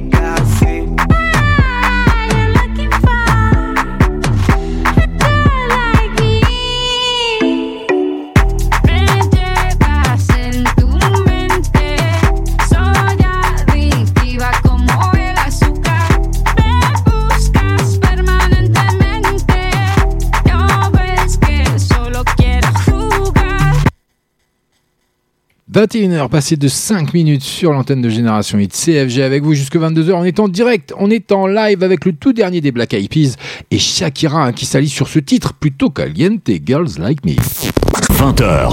21h passé de 5 minutes sur l'antenne de Génération Hit CFG avec vous jusque 22h. On est en direct, on est en live avec le tout dernier des Black Eyed Peas et Shakira hein, qui s'allie sur ce titre plutôt caliente Girls Like Me. 20h.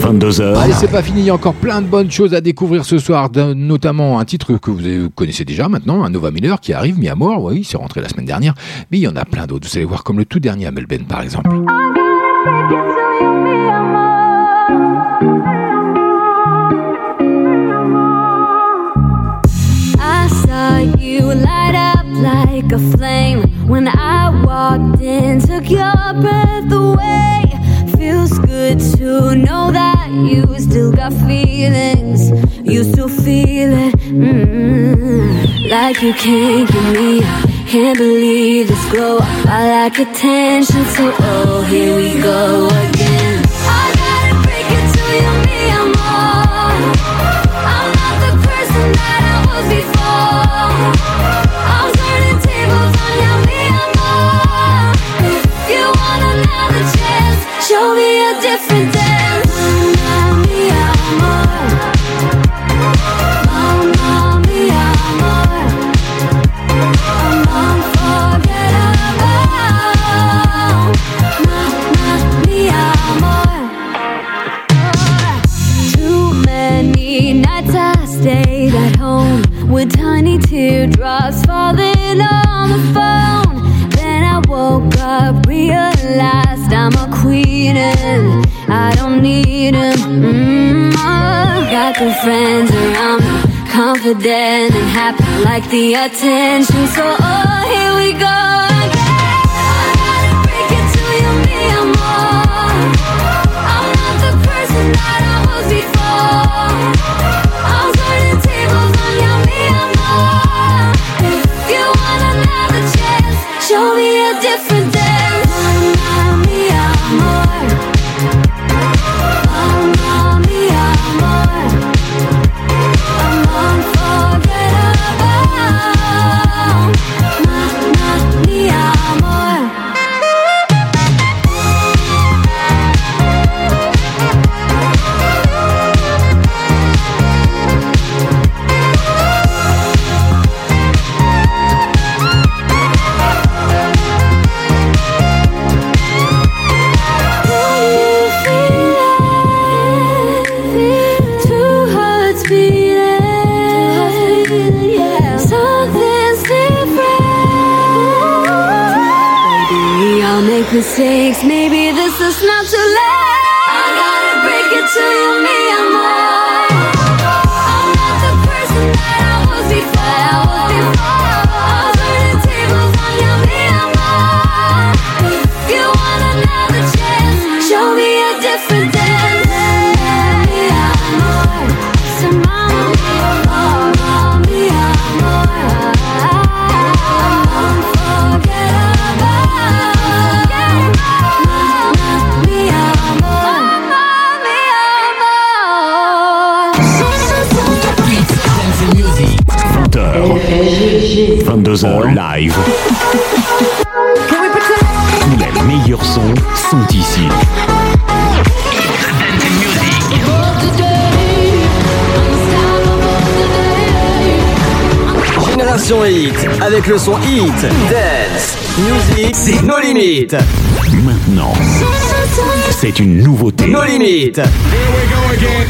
22h. Allez, c'est pas fini, il y a encore plein de bonnes choses à découvrir ce soir, notamment un titre que vous connaissez déjà maintenant, un Nova Miller qui arrive, mis à mort, oui, c'est rentré la semaine dernière, mais il y en a plein d'autres, vous allez voir, comme le tout dernier Amel Ben par exemple. like a flame when I walked in. Took your breath away. Feels good to know that you still got feelings. You still feel it. Mm-hmm. Like you can't give me up. Can't believe this glow. I like attention, so oh, here we go again. teardrops falling on the phone. Then I woke up, realized I'm a queen and I don't need him. Mm-hmm. Got good friends around me, confident and happy, like the attention. So, oh, here we go. mistakes. Maybe this is not too late. I gotta break it to you, me, I'm. 22h live. Où les meilleurs sons sont ici. Génération Hit, avec le son Hit, Dance, Music, c'est nos limites. Maintenant, c'est une nouveauté. Nos limites. Here we go again.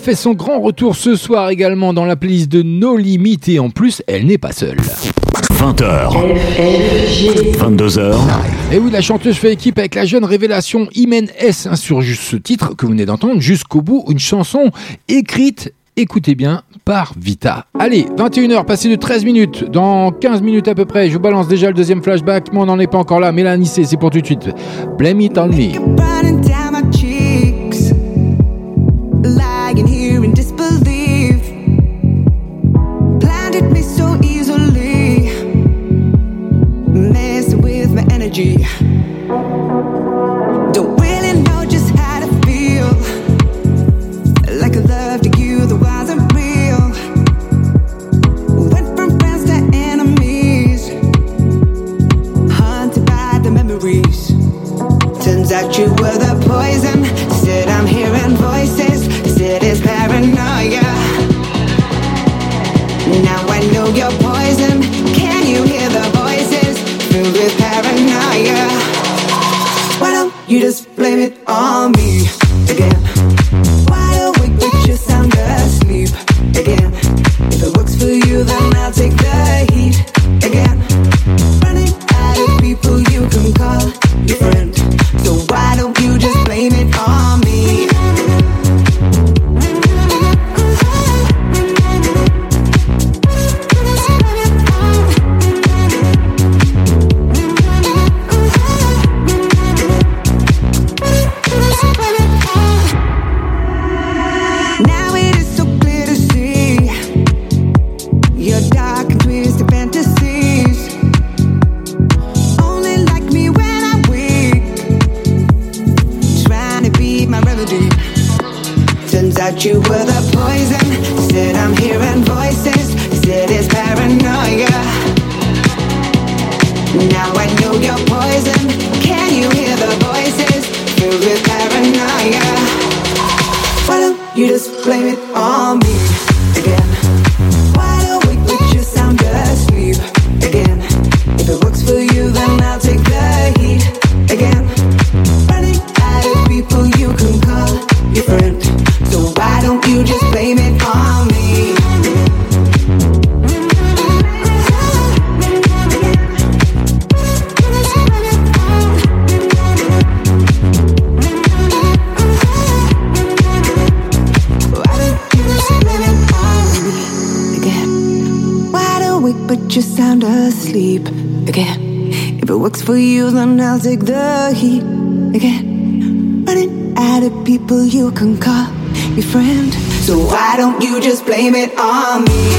Fait son grand retour ce soir également dans la playlist de No Limit et en plus, elle n'est pas seule. 20h. 22h. Et oui, la chanteuse fait équipe avec la jeune révélation Imen S hein, sur juste ce titre que vous venez d'entendre, jusqu'au bout, une chanson écrite, écoutez bien, par Vita. Allez, 21h, passé de 13 minutes, dans 15 minutes à peu près, je vous balance déjà le deuxième flashback, mais on n'en est pas encore là, Mélanie C, c'est pour tout de suite. Blame it on me. Me I'll take the heat again. Running out of people you can call your friend. So why don't you just blame it on me?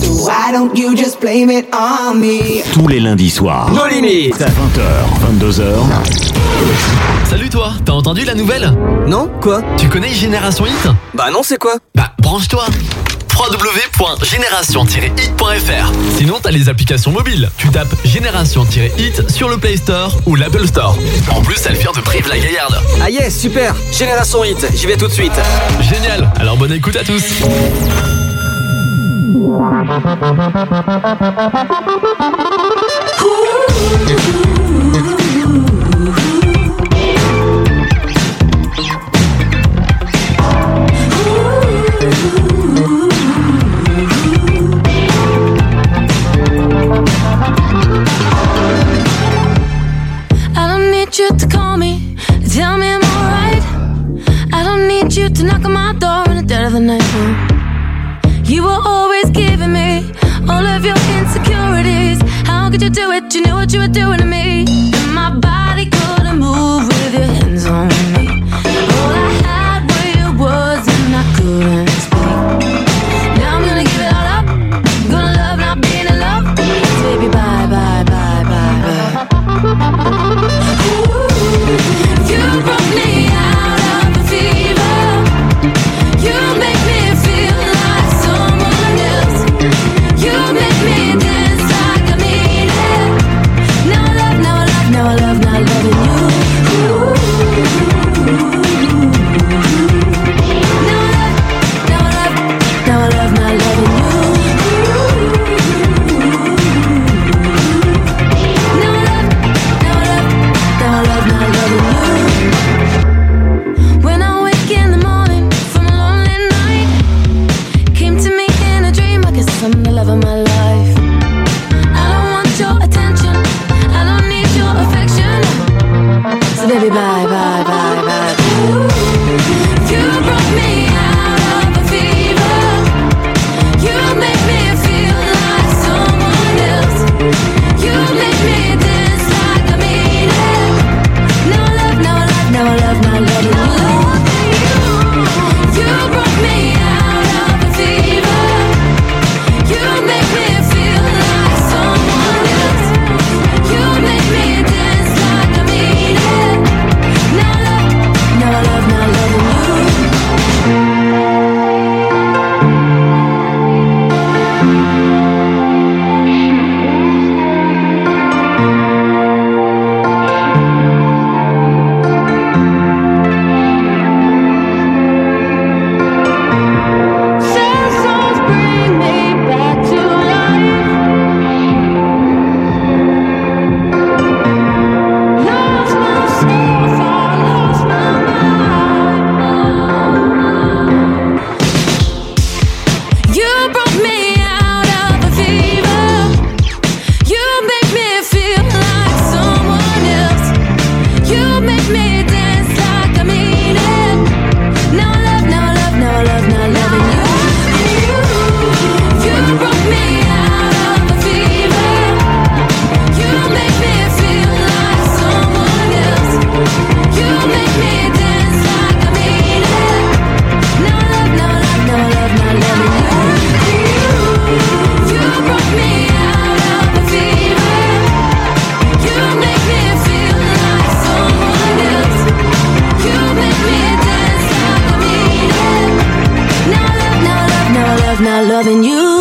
So why don't you just blame it on me? Tous les lundis soirs. Nos limites. 20h, 22h. Salut toi, t'as entendu la nouvelle? Non Quoi? Tu connais Génération Hit? Bah non, c'est quoi? Bah branche-toi www.génération-hit.fr Sinon t'as les applications mobiles. Tu tapes Génération-hit sur le Play Store ou l'Apple Store. En plus, elle vient de Prive la Gaillarde. Ah yes, super Génération Hit, j'y vais tout de suite. Génial, alors bonne écoute à tous. you to call me tell me I'm alright. I don't need you to knock on my door in the dead of the night. No. You were always giving me all of your insecurities. How could you do it? You knew what you were doing to me. And my body couldn't move with your hands on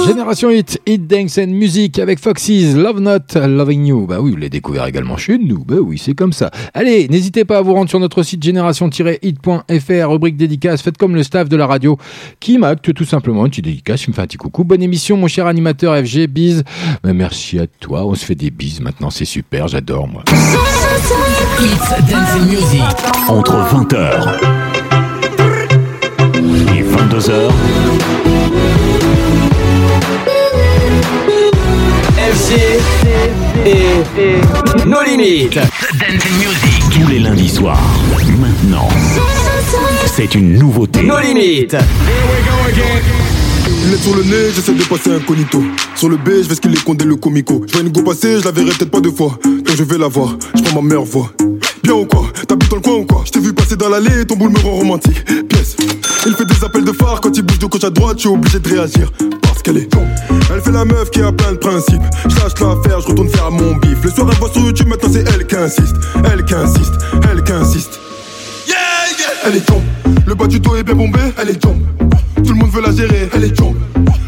Génération Hit, Hit Dance and Music avec Foxy's Love Not Loving You. Bah oui, vous l'avez découvert également chez nous. Bah oui, c'est comme ça. Allez, n'hésitez pas à vous rendre sur notre site génération-hit.fr, rubrique dédicace. Faites comme le staff de la radio qui m'acte tout simplement une petite dédicace. Il me fait un petit coucou. Bonne émission, mon cher animateur FG. Bise. Bah, merci à toi. On se fait des bises maintenant. C'est super. J'adore, moi. Entre 20h et 22h, FG et nos limites. tous les lundis soirs. Maintenant, c'est une nouveauté. Nos limites. Il est sur le nez, j'essaie de passer incognito. Sur le B, je vais ce qu'il est condé le comico. Je vois une go passer, je la verrai peut-être pas deux fois. Quand je vais la voir, je prends ma meilleure voix. Bien ou quoi? T'habites dans le coin ou quoi? Je t'ai vu passer dans l'allée, ton boule me rend romantique. Pièce. Il fait des appels de phare quand il bouge de gauche à droite, je suis obligé de réagir. Parce qu'elle est. Elle fait la meuf qui a plein de principes. Je lâche l'affaire, je retourne faire mon bif. Le soir, elle voit sur YouTube, maintenant c'est elle qui insiste. Elle qui insiste, elle qui insiste. Elle est tombe. Le bas du dos est bien bombé, elle est tombe. Tout le monde veut la gérer, elle est tombe.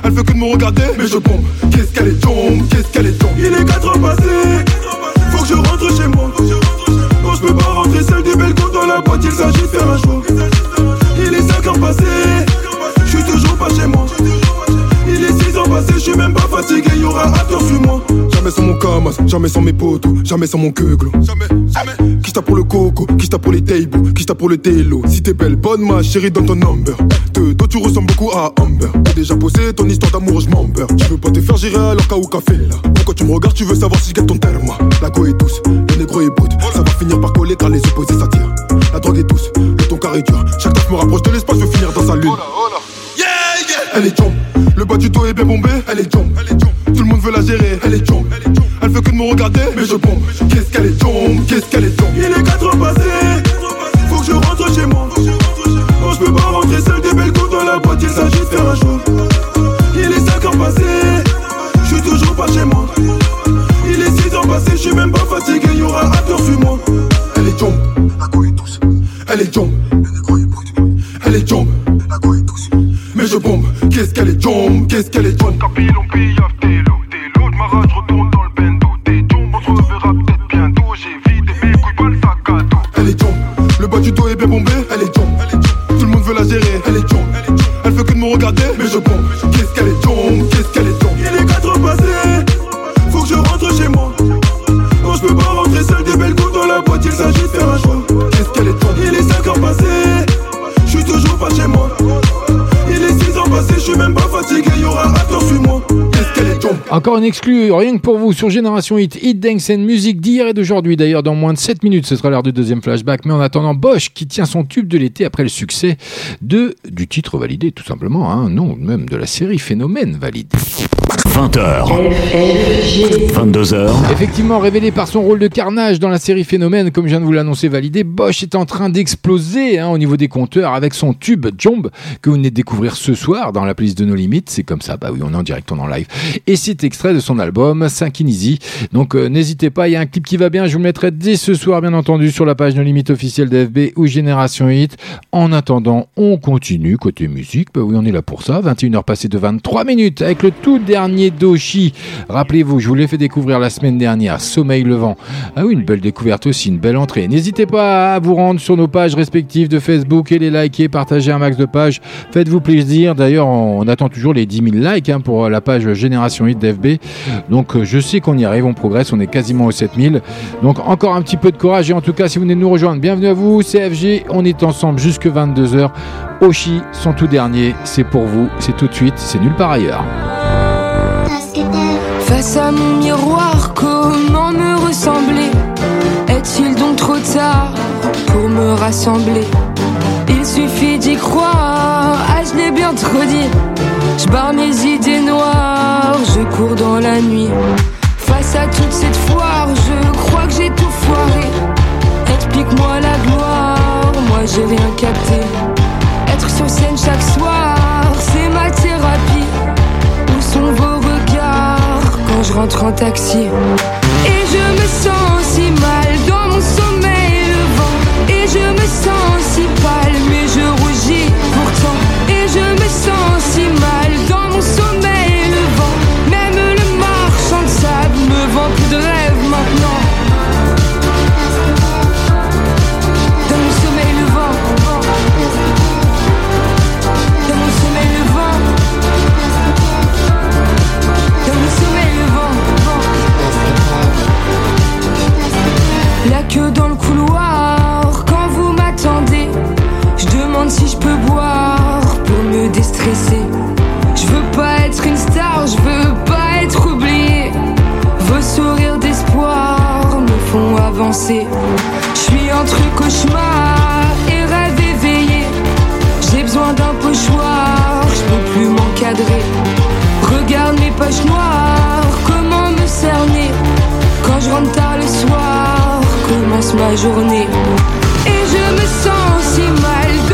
Elle veut que de me regarder, mais je bombe. Qu'est-ce qu'elle est tombe, qu'est-ce qu'elle est tombe. Il est 4 heures passées, faut que je rentre chez moi. Non, je peux pas rentrer seul des belles suis même pas fatigué, y'aura after sur moi. Jamais sans mon camas, jamais sans mes potos, jamais sans mon queuglo. Jamais, jamais. Qui t'a pour le coco, qui t'a pour les tables, qui t'a pour le télo. Si t'es belle, bonne ma chérie, donne ton number. De dos, tu ressembles beaucoup à Amber. T'as déjà posé ton histoire d'amour, je m'en beurre. Tu veux pas te faire gérer alors qu'à au café là? Pourquoi tu me regardes, tu veux savoir si je gagne ton terme? La go est douce, le négro est bout. Ça va finir par coller car les opposés s'attirent. La drogue est douce, le ton carré dur. Chaque taf me rapproche de l'espace, je veux finir dans sa lune. Elle est jump, le bas du dos est bien bombé, elle est jump. Tout le monde veut la gérer, elle est jump. Elle fait que de me regarder, mais je bombe. Qu'est-ce qu'elle est tombe, qu'est-ce qu'elle est tombe. Il est 4 heures passées, faut que je rentre chez moi. Non, je peux pas rentrer seul des belles coups dans la boîte, il s'agit de faire un show. Il est 5 heures passées, je suis toujours pas chez moi. Il est 6 heures passées, je suis même pas fatigué, y'aura acteur sur moi. Elle est tombe, la est douce. Elle est tombe, elle est tombe, Je bombe, qu'est-ce qu'elle est tombe, qu'est-ce qu'elle est tombe. Capilon, pillaf, t'es l'eau, t'es je m'arrache, je retourne dans le bendo. T'es tombe, on se reverra peut-être bientôt. J'ai vidé mes couilles, pas le sac à dos. Elle est tombe, le bas du dos est bien bombé, elle est tombe. Tout le monde veut la gérer, elle est tombe. Elle fait que de me regarder, mais Encore une exclue, rien que pour vous, sur Génération Hit, Hit Dance and Music d'hier et d'aujourd'hui. D'ailleurs, dans moins de 7 minutes, ce sera l'heure du deuxième flashback. Mais en attendant, Bosch qui tient son tube de l'été après le succès de, du titre validé, tout simplement, hein, non, même de la série Phénomène validé. 20h. 22h. Effectivement, révélé par son rôle de carnage dans la série Phénomène, comme je viens de vous l'annoncer validé, Bosch est en train d'exploser hein, au niveau des compteurs avec son tube Jomb que vous venez de découvrir ce soir dans la playlist de nos limites. C'est comme ça, bah oui, on est en direct, on est en live. Et c'est extrait de son album 5 in Easy. Donc euh, n'hésitez pas, il y a un clip qui va bien, je vous le mettrai dès ce soir, bien entendu, sur la page No Limites officielle d'FB ou Génération Hit. En attendant, on continue côté musique. Bah oui, on est là pour ça. 21h passées de 23 minutes avec le tout dernier Doshi. Rappelez-vous, je vous l'ai fait découvrir la semaine dernière, Sommeil Levant. Ah oui, une belle découverte aussi, une belle entrée. N'hésitez pas à vous rendre sur nos pages respectives de Facebook et les liker, partager un max de pages. Faites-vous plaisir. D'ailleurs, on attend toujours les 10 000 likes hein, pour la page Génération Hit Donc, euh, je sais qu'on y arrive, on progresse, on est quasiment aux 7000. Donc, encore un petit peu de courage. Et en tout cas, si vous venez de nous rejoindre, bienvenue à vous, CFG. On est ensemble jusque 22h. Oshi, son tout dernier, c'est pour vous, c'est tout de suite, c'est nulle part ailleurs. Face à mon miroir, comment me ressembler? Est-il donc trop tard pour me rassembler? Il suffit d'y croire, ah je l'ai bien trop dit Je barre mes cours dans la nuit. Face à toute cette foire, je crois que j'ai tout foiré. Explique-moi la gloire, moi j'ai rien capté. Être sur scène chaque soir, c'est ma thérapie. Où sont vos regards quand je rentre en taxi? Et je me sens si mal dans mon sommeil levant Et je me sens si pâle Je suis entre cauchemar et rêve éveillé J'ai besoin d'un pochoir, je peux plus m'encadrer. Regarde mes poches noires, comment me cerner. Quand je rentre tard le soir, commence ma journée. Et je me sens si mal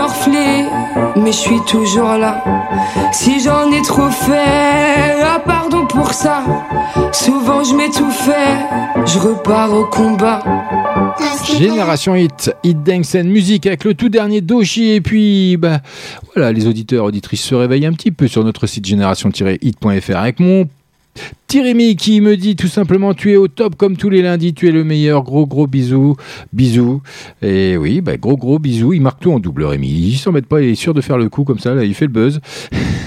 morflé mais je suis toujours là. Si j'en ai trop fait, ah pardon pour ça. Souvent je m'étouffais, je repars au combat. Génération Hit, Hit Dance and Music avec le tout dernier Doshi et puis bah voilà les auditeurs auditrices se réveillent un petit peu sur notre site génération-hit.fr avec mon Tirémy qui me dit tout simplement tu es au top comme tous les lundis, tu es le meilleur. Gros gros bisous, bisous. Et oui, bah, gros gros bisous. Il marque tout en double Rémi. Il s'embête pas, il est sûr de faire le coup comme ça, là, il fait le buzz.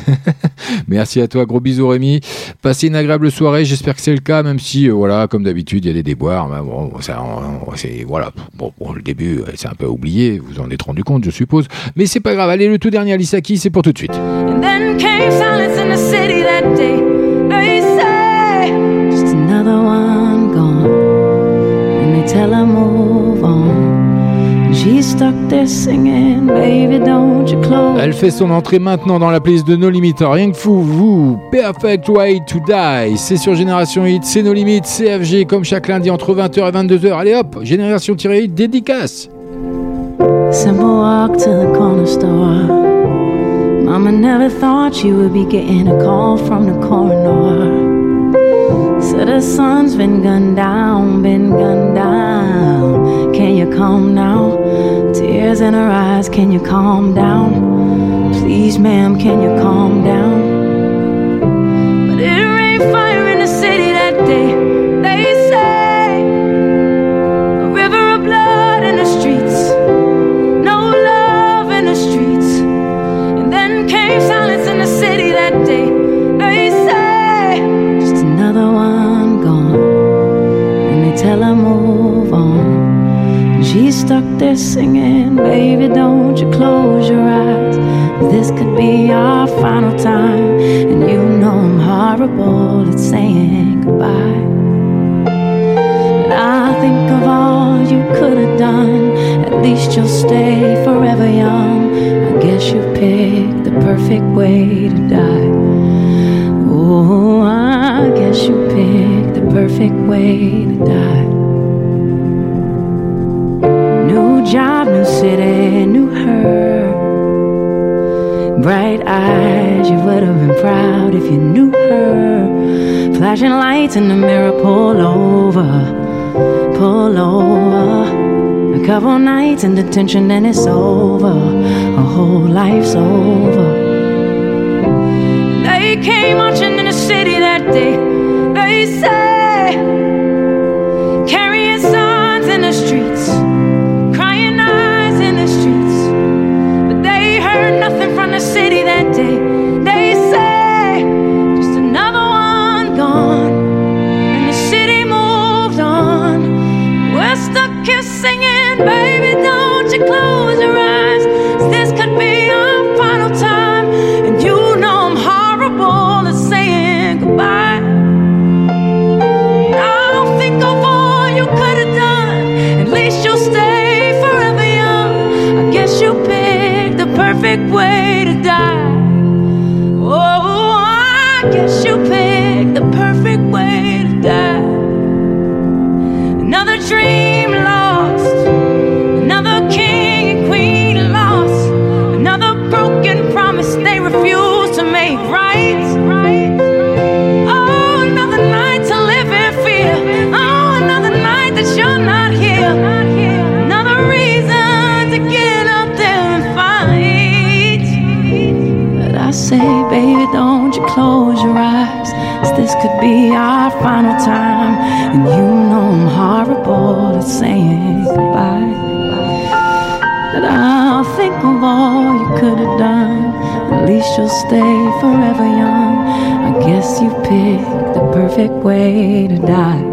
Merci à toi, gros bisous Rémi. Passez une agréable soirée, j'espère que c'est le cas, même si, euh, voilà, comme d'habitude, il y a des déboires. Mais bon, c'est, voilà, bon, le début, euh, c'est un peu oublié, vous en êtes rendu compte, je suppose. Mais c'est pas grave, allez, le tout dernier Alice Keys, c'est pour tout de suite. Just another one gone. And they tell her move on. She's stuck there singing, baby, don't you close. Elle fait son entrée maintenant dans la playlist de No Limit. Rien que fou, vous, Perfect Way to Die. C'est sur Génération Hit, c'est No Limit, CFG, comme chaque lundi entre 20h et 22h. Allez hop, Génération-Hit, dédicace. Simple walk to the corner store. Mama never thought she would be getting a call from the coroner. Said the sun's been gunned down, been gunned down. Can you calm now? Tears in her eyes, can you calm down? Please, ma'am, can you calm down? But it rained fire in the city that day. She's stuck there singing, baby, don't you close your eyes. This could be our final time. And you know I'm horrible at saying goodbye. But I think of all you could have done. At least you'll stay forever young. I guess you picked the perfect way to die. Oh, I guess you picked the perfect way to die. Bright eyes, you would have been proud if you knew her. Flashing lights in the mirror, pull over, pull over. A couple nights in detention, and it's over. A whole life's over. They came marching in the city that day. They say, singing, baby, don't you close time. And you know I'm horrible at saying goodbye. But I'll think of all you could have done. At least you'll stay forever young. I guess you picked the perfect way to die.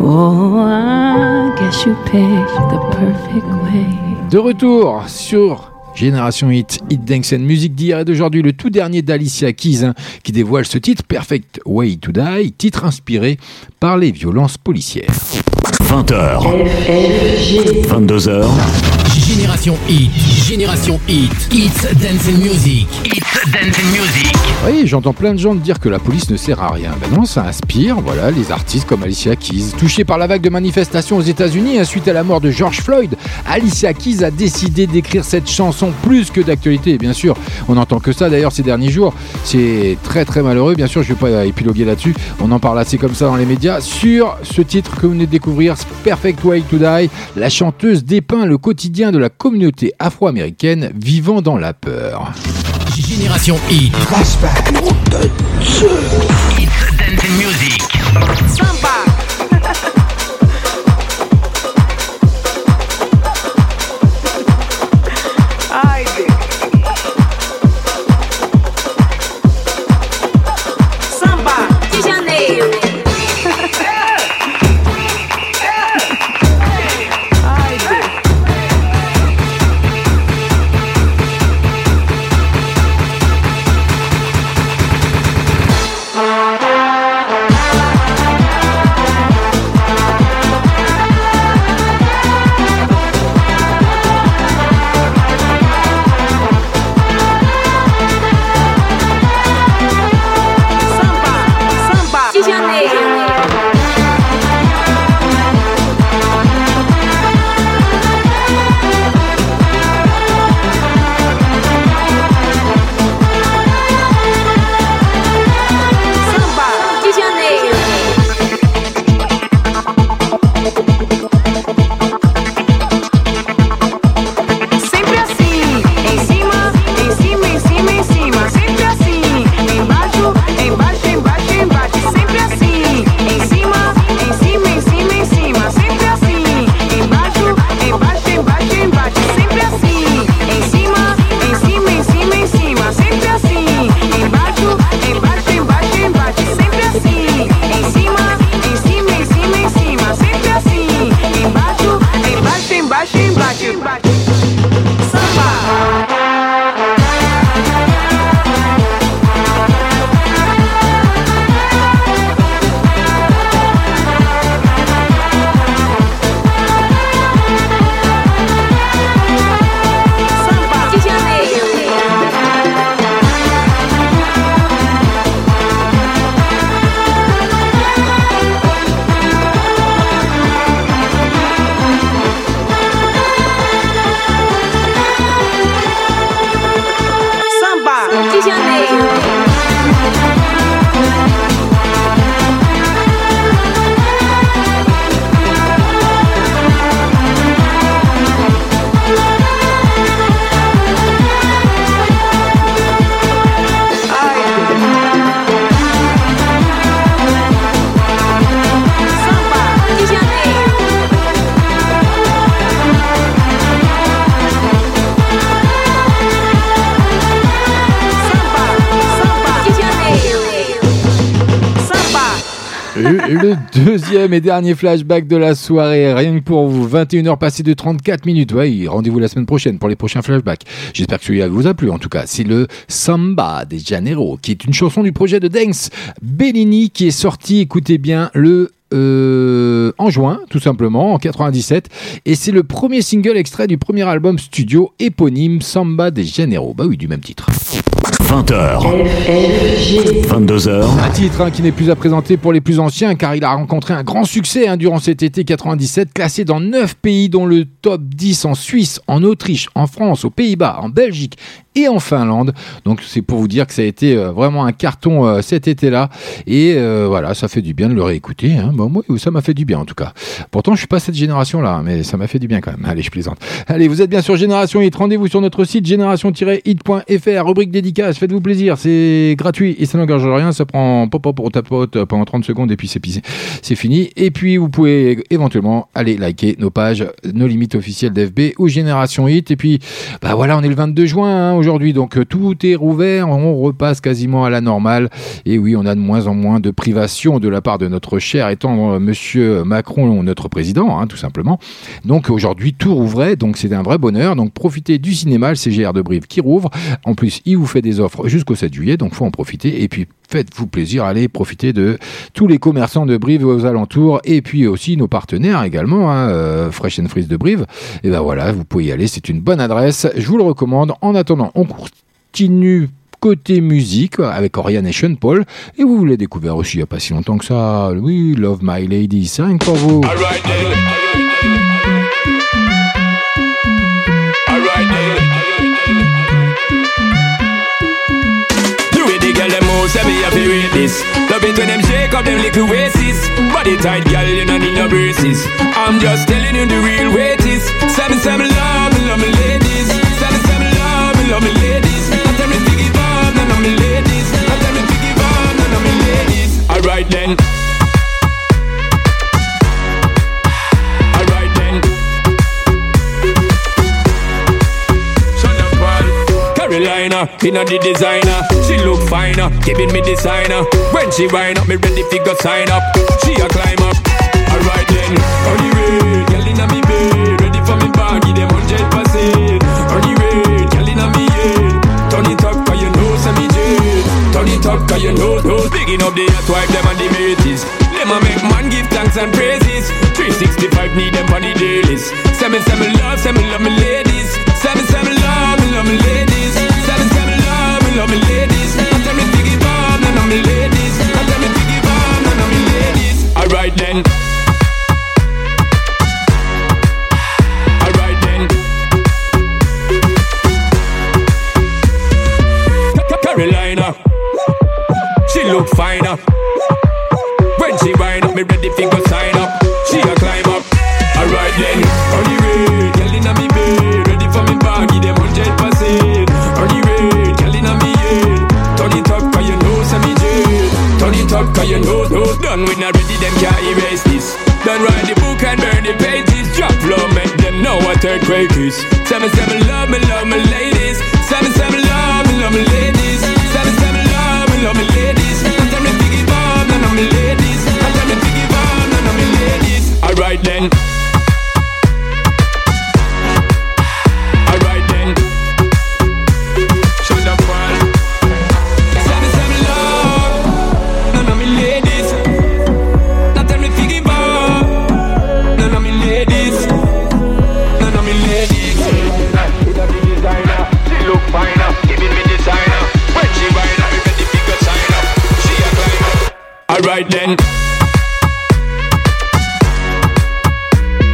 Oh, I guess you picked the perfect way. De retour sur Génération Hit, Hit Dance and Music d'hier et d'aujourd'hui, le tout dernier d'Alicia Keys hein, qui dévoile ce titre Perfect Way to Die, titre inspiré par les violences policières. 20h. 22h. Génération Hit, Génération Hit, Hits Dance and Music, Hits Dance and Music. Oui, j'entends plein de gens dire que la police ne sert à rien. Ben non, ça inspire, voilà, les artistes comme Alicia Keys. Touchée par la vague de manifestations aux États-Unis hein, suite à la mort de George Floyd, Alicia Keys a décidé d'écrire cette chanson plus que d'actualité. Bien sûr, on n'entend que ça d'ailleurs ces derniers jours. C'est très très malheureux. Bien sûr, je ne vais pas épiloguer là-dessus. On en parle assez comme ça dans les médias. Sur ce titre que vous venez de découvrir, Perfect Way to Die, la chanteuse dépeint le quotidien de la communauté afro-américaine vivant dans la peur. Génération Hit. Flashback. Hit Dance Music. Samba deuxième et dernier flashback de la soirée, rien que pour vous, 21h passées de 34 minutes. Oui, rendez-vous la semaine prochaine pour les prochains flashbacks. J'espère que celui-là vous a plu en tout cas. C'est le Samba de Janeiro, qui est une chanson du projet de Dance Bellini qui est sorti, écoutez bien, le euh, en juin, tout simplement, en 97. Et c'est le premier single extrait du premier album studio éponyme Samba de Janeiro. Bah oui, du même titre. 20h. 22h. Un titre hein, qui n'est plus à présenter pour les plus anciens car il a rencontré un grand succès hein, durant cet été 97, classé dans 9 pays dont le top 10 en Suisse, en Autriche, en France, aux Pays-Bas, en Belgique et en Finlande. Donc c'est pour vous dire que ça a été euh, vraiment un carton euh, cet été-là et euh, voilà, ça fait du bien de le réécouter. Hein. Bon, moi, ça m'a fait du bien en tout cas. Pourtant, je suis pas cette génération-là, mais ça m'a fait du bien quand même. Allez, je plaisante. Allez, vous êtes bien sur Génération Hit. Rendez-vous sur notre site génération-hit.fr, rubrique dédicace. Faites-vous plaisir, c'est gratuit et ça n'engage rien. Ça prend pop pop pour ta pote pendant 30 secondes et puis. C'est fini. Et puis vous pouvez éventuellement aller liker nos pages, nos limites officielles d'FB ou Génération Hit. Et puis, bah voilà, on est le 22 juin hein, aujourd'hui, donc euh, tout est rouvert. On repasse quasiment à la normale. Et oui, on a de moins en moins de privations de la part de notre cher tendre euh, Monsieur Macron, notre président, hein, tout simplement. Donc aujourd'hui, tout rouvrait. Donc c'est un vrai bonheur. Donc profitez du cinéma, le CGR de Brive qui rouvre. En plus, il vous fait des offres jusqu'au 7 juillet. Donc faut en profiter. Et puis faites-vous plaisir, allez profiter de tous les commerçants de Brive aux alentours, et puis aussi nos partenaires également, hein, euh, Fresh and Freeze de Brive. Et ben voilà, vous pouvez y aller, c'est une bonne adresse, je vous le recommande. En attendant, on continue côté musique avec Oriane et Sean Paul, et vous l'avez découvert aussi il n'y a pas si longtemps que ça. Oui, Love My Lady, c'est rien que pour vous. this. Love it when them shake up them little waists. Body tight, girl, you don't need no braces. I'm just telling you the real way it is. Seven, seven, love, me love me ladies. Seven, seven, love, me love me ladies. I tell me to give up, none of me ladies. I tell me to give up, none of me ladies. Alright then. Man. Carolina, inna the designer. She look finer, giving me designer. When she wind up, me ready fi go sign up. She a climb up. Alright then, on the way, girl inna me bed, ready for me bag, give them hundred percent. On the way, girl inna me head, turn it up 'cause you know say me jet. Turn it up 'cause you know those bigging up the hot wife them and the mateys. Them a make man give thanks and praises. 365 need them on the dailies. Say me, say me love, say me love me ladies. Say me, say me love, love me ladies. Me love, me love me ladies. And tell me bomb, none of me ladies. And tell me bomb, none of me ladies. Alright then. Alright then. Carolina, she look finer. When she wind up, me ready fi Done write the book and burn the pages. Drop low, make them know what earthquake is. Say me love me, love me ladies. Say me love me, love me ladies. Say me love me, love me ladies. And tell me figgy bomb, none of me ladies. And tell me figgy bomb, none of me ladies. Alright then. Alright then.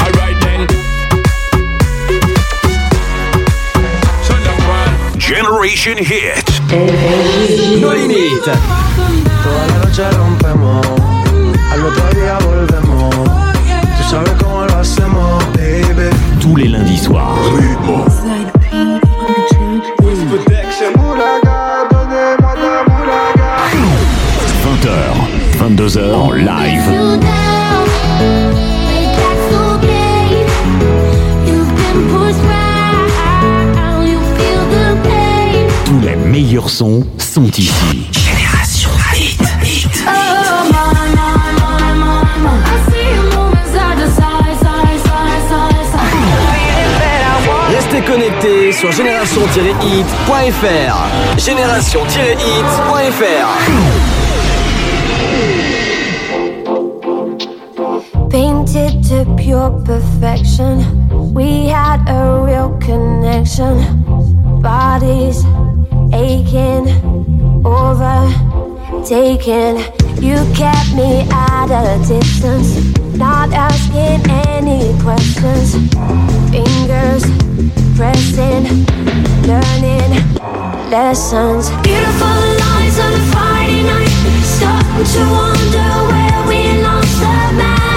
Alright then. Generation Hit. No limites. Toda la noche rompemos, al otro día volvemos. Tú sabes cómo lo hacemos, baby. Tous les lundis soirs. 20h, 22h en live. Tous les meilleurs sons sont ici. Génération Hit. Restez connectés sur génération-hit.fr. Génération-hit.fr. Painted to pure perfection. We had a real connection. Bodies aching, overtaken. You kept me at a distance, not asking any questions. Fingers pressing, learning lessons. Beautiful lines on a Friday night. Starting to wonder where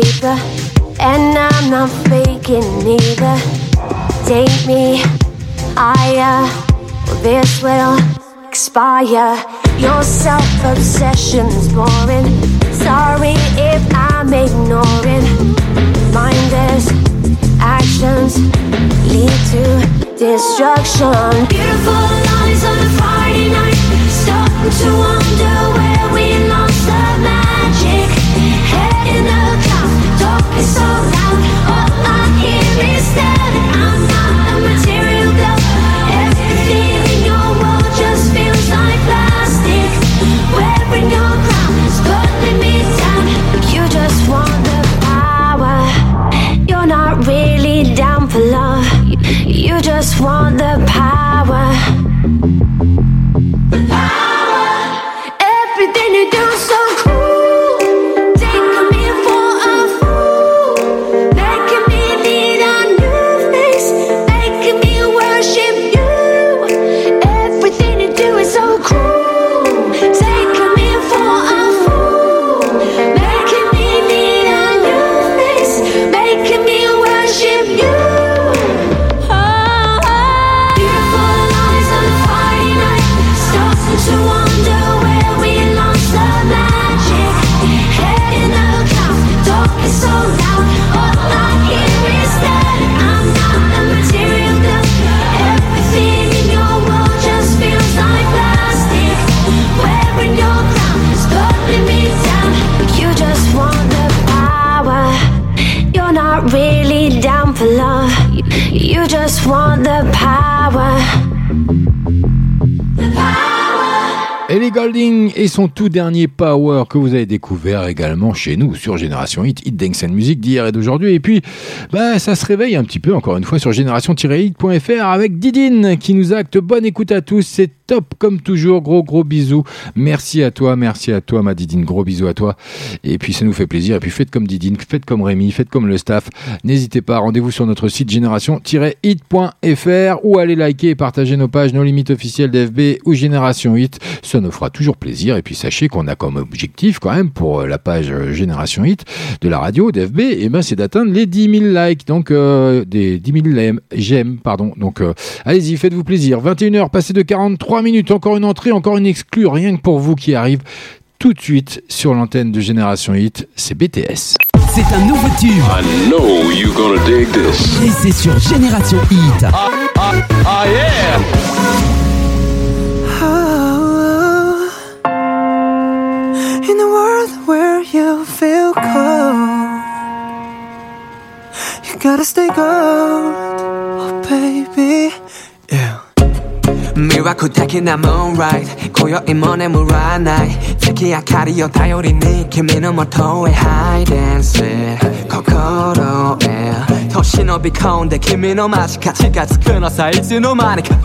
paper, and I'm not faking either. Take me higher, or this will expire. Your self obsession's boring. Sorry if I'm ignoring. Mindless actions lead to destruction. Beautiful lies on a Friday night. Starting to wonder where we lost the magic. Just want the power. Et son tout dernier Power que vous avez découvert également chez nous sur Génération Hit, Hit Dance and Music d'hier et d'aujourd'hui. Et puis, bah, ça se réveille un petit peu encore une fois sur génération-hit.fr avec Didine qui nous acte. Bonne écoute à tous, c'est top comme toujours. Gros gros bisous. Merci à toi, merci à toi ma Didine. Gros bisous à toi. Et puis ça nous fait plaisir. Et puis faites comme Didine, faites comme Rémi, faites comme le staff. N'hésitez pas, rendez-vous sur notre site génération-hit.fr ou allez liker et partager nos pages, nos limites officielles d'FB ou Génération Hit. Ça nous fera toujours plaisir. Et puis sachez qu'on a comme objectif quand même pour euh, la page euh, Génération Hit de la radio d'FB, et ben c'est d'atteindre les 10 000 likes, donc euh, des 10 000 lem- j'aime, pardon. Donc euh, allez-y, faites-vous plaisir. 21h, passé de 43 minutes, encore une entrée, encore une exclue, rien que pour vous qui arrive tout de suite sur l'antenne de Génération Hit, c'est BTS. C'est un nouveau tube. I know you're gonna dig this. Et c'est sur Génération Hit. Ah yeah! In where you feel cold. You gotta stay gold, oh baby. Yeah. 미라클 taking I'm alright 고요히 머네 물아 나이. 특이야 카리어 다요리 니君の 모토의 hide and seek 코코로에 더 신호비 가운데 君の街같이 같이 끊어서 いつの間にか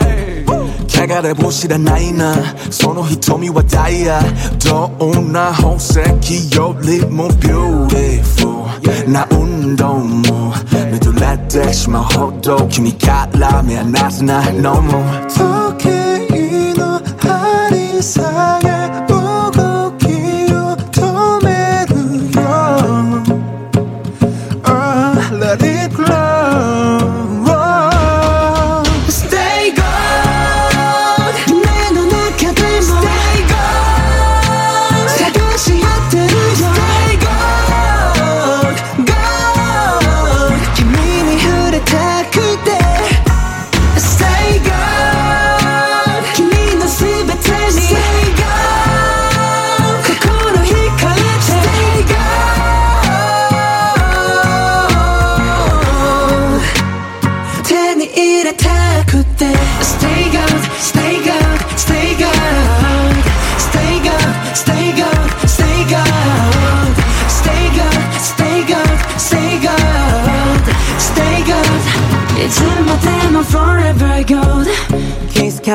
걔가 랩못이란 아이나 선호 히토미 와 다이아 더운나 홍색이 열립 모 beautiful 나 운동 모 매도 라텍스 마 호도君から目離すな너무時の針下げ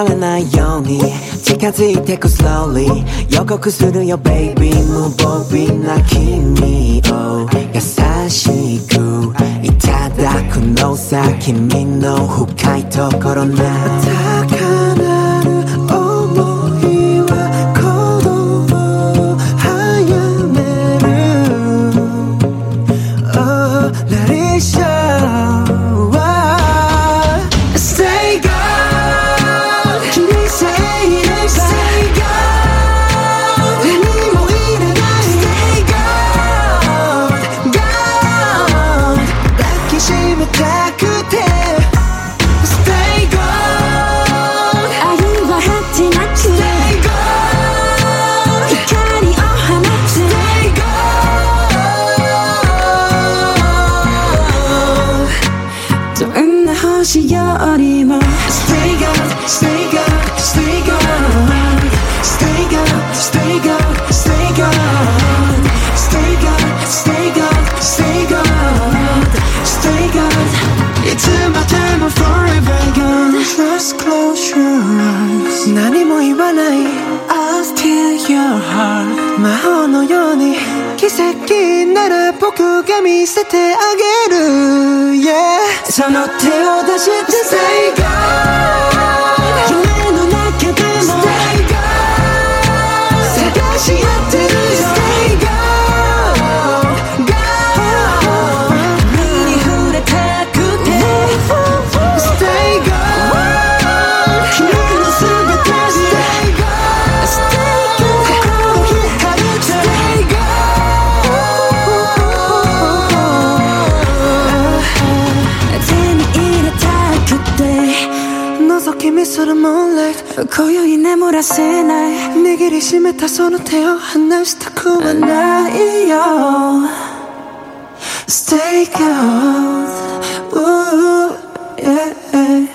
気づかれないように近づいてく slowly 予告するよ baby 無防備な君を優しくいただくのさ君の深いところな Stay gold いつまでも Forever gone Just close your eyes 何も言わない I'll steal your heart 魔法のように奇跡なら僕が見せてあげる Yeah その手を出して Stay gold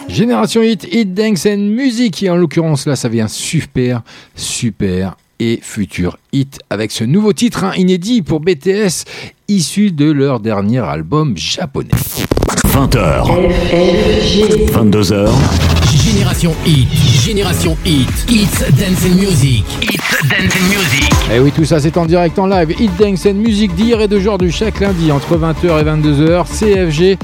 Génération Hit, Hit Dance and Music. Et en l'occurrence, là, ça vient super, super et futur hit avec ce nouveau titre hein, inédit pour BTS, issu de leur dernier album japonais. 20h. 22h. Génération Hit, Génération Hit, Hits Dance and Music, Hits Dance and Music. Et Eh oui, tout ça c'est en direct en live. Hit Dance and Music d'hier et d'aujourd'hui, chaque lundi entre 20h et 22h, CFG.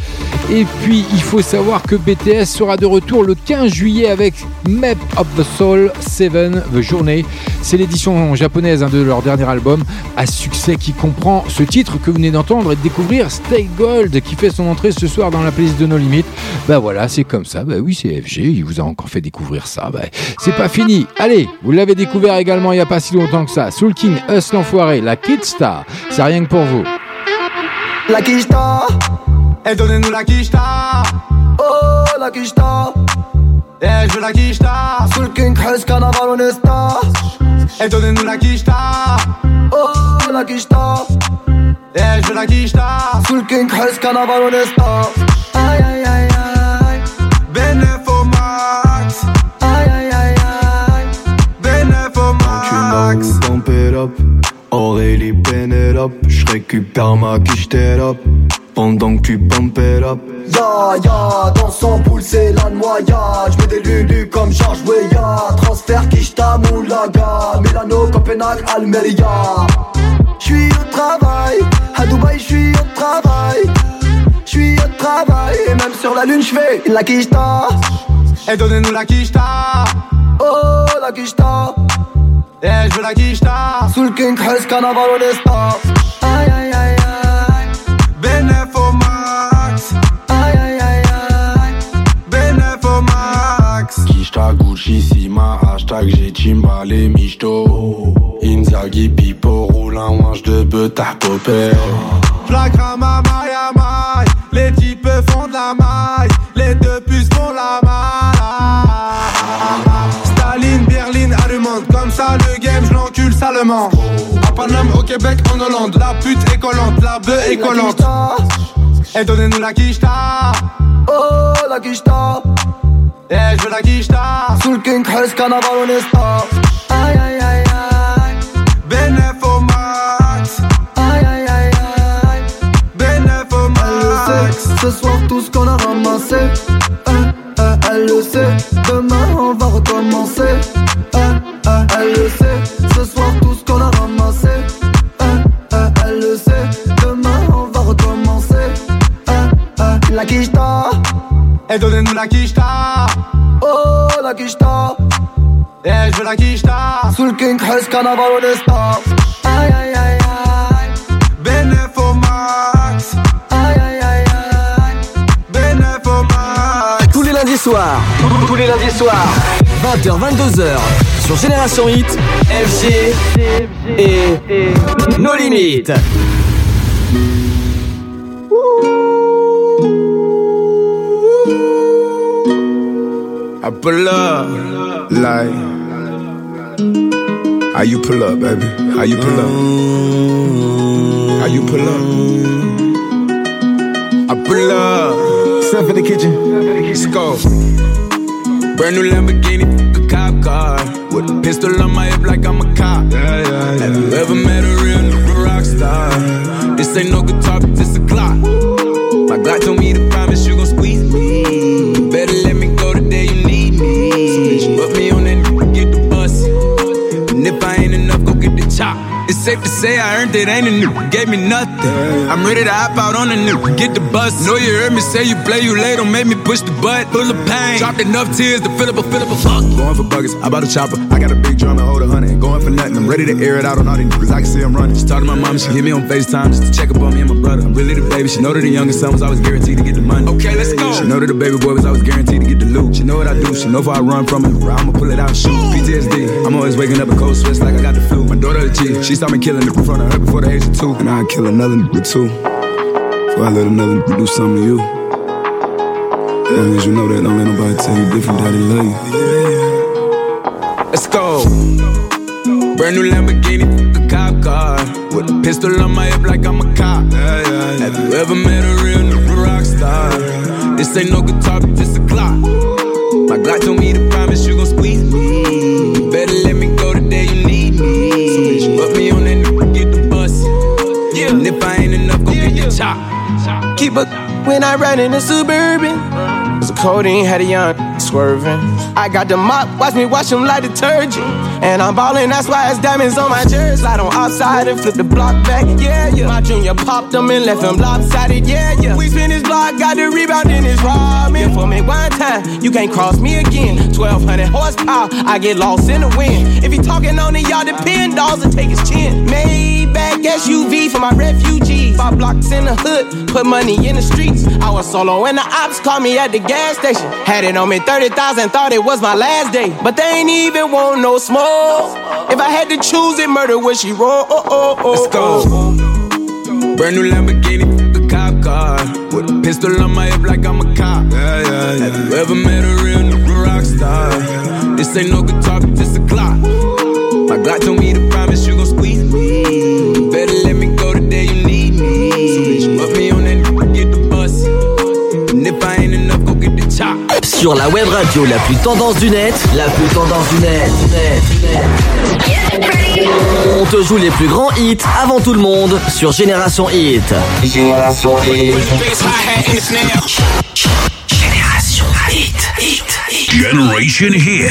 Et puis il faut savoir que BTS sera de retour le 15 juillet avec Map of the Soul 7 The Journey. C'est l'édition japonaise hein, de leur dernier album à succès qui comprend ce titre que vous venez d'entendre et de découvrir, Stay Gold, qui fait son entrée ce soir dans la playlist de No Limit. Bah voilà, c'est comme ça. Bah oui, c'est FG, il vous a encore fait découvrir ça. Bah, c'est pas fini. Allez, vous l'avez découvert également il y a pas si longtemps que ça. Soul King, Us l'enfoiré, la Kid Star. C'est rien que pour vous. La quicheta, et donnez-nous la quicheta. Oh, la quicheta, eh, je veux la quicheta. Sous le king, Hus, carnaval, on est star. Et donnez-nous la quicheta. Oh, la quicheta, eh, je veux la quicheta. Sous le king, Hus, carnaval, on est star. Aïe, aïe, aïe. Pump it up. Aurélie Penelope Je récupère ma quiche up Pendant que tu pump it up. Ya ya, dans son poule c'est la noyade. J'mets des lulus comme Georges Weah. Transfert Kishta Moulaga. Milano, Copenhague, Almeria. J'suis au travail, à Dubaï j'suis au travail. J'suis au travail, et même sur la lune j'fais la Kishta Et donnez-nous la Kishta Oh la Kishta Eh j'veux la Kishta Sous le King Hus, carnaval on est star Aïe aïe aïe. Aïe Benefo Max. Aïe aïe aïe aïe. Benefo Max. Kishta Gucci Sima Hashtag j'ai Chimba les michto. Inzaghi Pipo Roule un wange de betard popé Flagra ma maille à maille Les types font de la maille À Paname, au Québec, en Hollande. La pute est collante, la bœuf est collante. Et donnez-nous la quicheta Oh la quicheta Eh je veux la quicheta Sous le King Hus, carnaval on est star Aïe aïe aïe aïe Benefo Max Aïe aïe aïe aïe Benefo Max Ce soir tout ce qu'on a ramassé Tous les lundis soirs, tous les lundis soirs, 20h, 22h, sur Génération Hit, FG et nos limites. Pull up, like. How you pull up, baby? How you pull up? Mm. How you pull up? I pull up. Step in the kitchen. Let's go. Brand new Lamborghini, a cop car. With a pistol on my hip like I'm a cop. Have you ever met a real rock star? This ain't no safe to say I earned it, ain't a nigga gave me nothing. I'm ready to hop out on a nigga, get the bus. Know you heard me say you play, you late, don't make me push the butt. Full of pain, dropped enough tears to fill up a fill up a fuck. Going for buggers, I bought a chopper. I got a for nothing, I'm ready to air it out on all these niggas. I can see I'm running. She talked to my mom, she hit me on FaceTime just to check up on me and my brother. I'm really the baby. She know that the youngest son was always guaranteed to get the money. Okay, let's go. She know that the baby boy was always guaranteed to get the loot. She know what I do. She know if I run from it, I'ma pull it out and shoot. PTSD. I'm always waking up in cold sweats like I got the flu. My daughter a G. She saw me killing it in front of her before the age of two. And I'd kill another nigga too. Before I let another nigga do something to you. As Long as you know that, don't let nobody tell you different, daddy love you. Brand new Lamborghini, a cop car. With a pistol on my hip like I'm a cop. Have you ever met a real nigga rock star? This ain't no guitar, but just a clock. My Glock told me to promise you gon' squeeze me. Better let me go the day you need me. So put me on that nigga, get the bus. Yeah. And if I ain't enough, go get the chop. Keep a when I ride in the suburban. Cause codeine had a young swerving. I got the mop, watch me wash them like detergent. And I'm ballin', that's why it's diamonds on my jersey. Slide on outside and flip the block back, yeah, yeah. My junior popped them and left them lopsided, yeah, yeah. We spin his block, got the rebound in his robbing. Yeah, for me one time, you can't cross me again. 1200 horsepower, I get lost in the wind. If he talking on it, y'all depend, dolls and take his chin. Maybach SUV for my refugees. Five blocks in the hood, put money in the streets. I was solo and the ops called me at the gas station. Had it on me 30,000, thought it was my last day. But they ain't even want no smoke. If I had to choose it, murder would she roll? Oh, oh, oh, Let's go. Brand new Lamborghini, the cop car. With a pistol on my hip like I'm a cop. Yeah, yeah, yeah. Have you ever met a real nigga rock star? This ain't no guitar, but just a clock. My Glock told me to promise Sur la web radio la plus tendance du net, la plus tendance du net, net. On te joue les plus grands hits avant tout le monde sur Génération Hit. Génération Hit. Génération Hit. Hit. Hit. Generation Hit.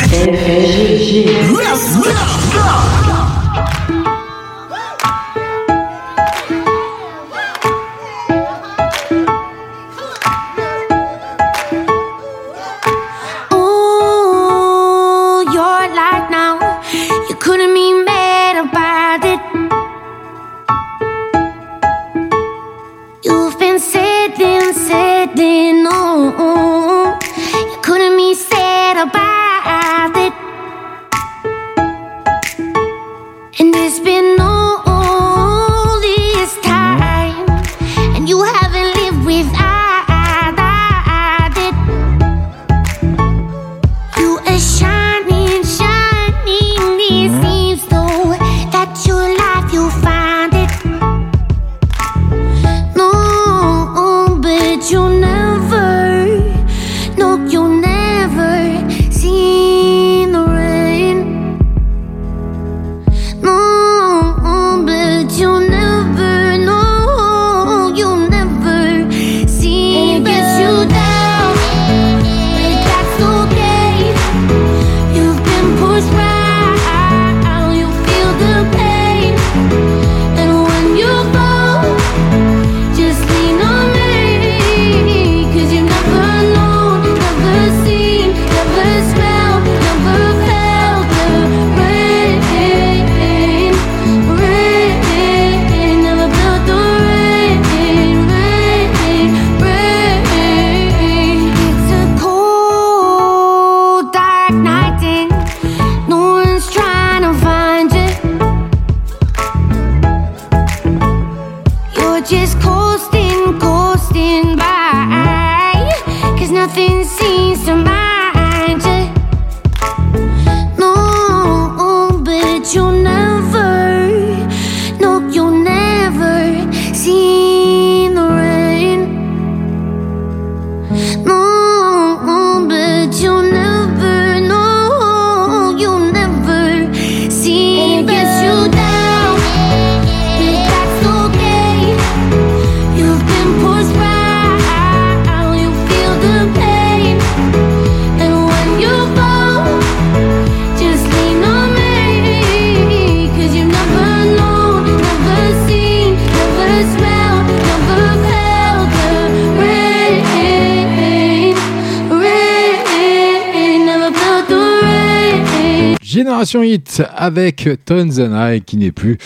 Hit avec Tonzana qui n'est plus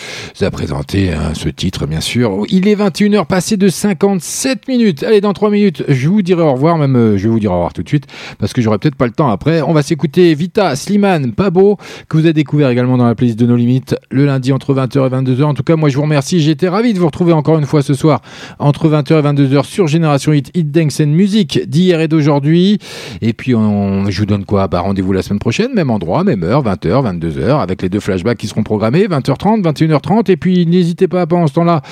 à présenter hein, ce titre bien sûr. Il est 21h passé de 57 minutes. Allez dans 3 minutes je vous dirai au revoir même euh, je vous dire au revoir tout de suite parce que j'aurai peut-être pas le temps après. On va s'écouter Vita, Slimane, Pabo que vous avez découvert également dans la playlist de nos limites le lundi entre 20h et 22h. En tout cas moi je vous remercie. J'étais ravi de vous retrouver encore une fois ce soir entre 20h et 22h sur Génération Hit, Hit Dance and Music d'hier et d'aujourd'hui. Et puis on, je vous donne quoi? Bah, Rendez-vous la semaine prochaine, même endroit, même heure, 20h, 22h, avec les deux flashbacks qui seront programmés, 20h30, 21h30. Et puis n'hésitez pas pendant ce temps-là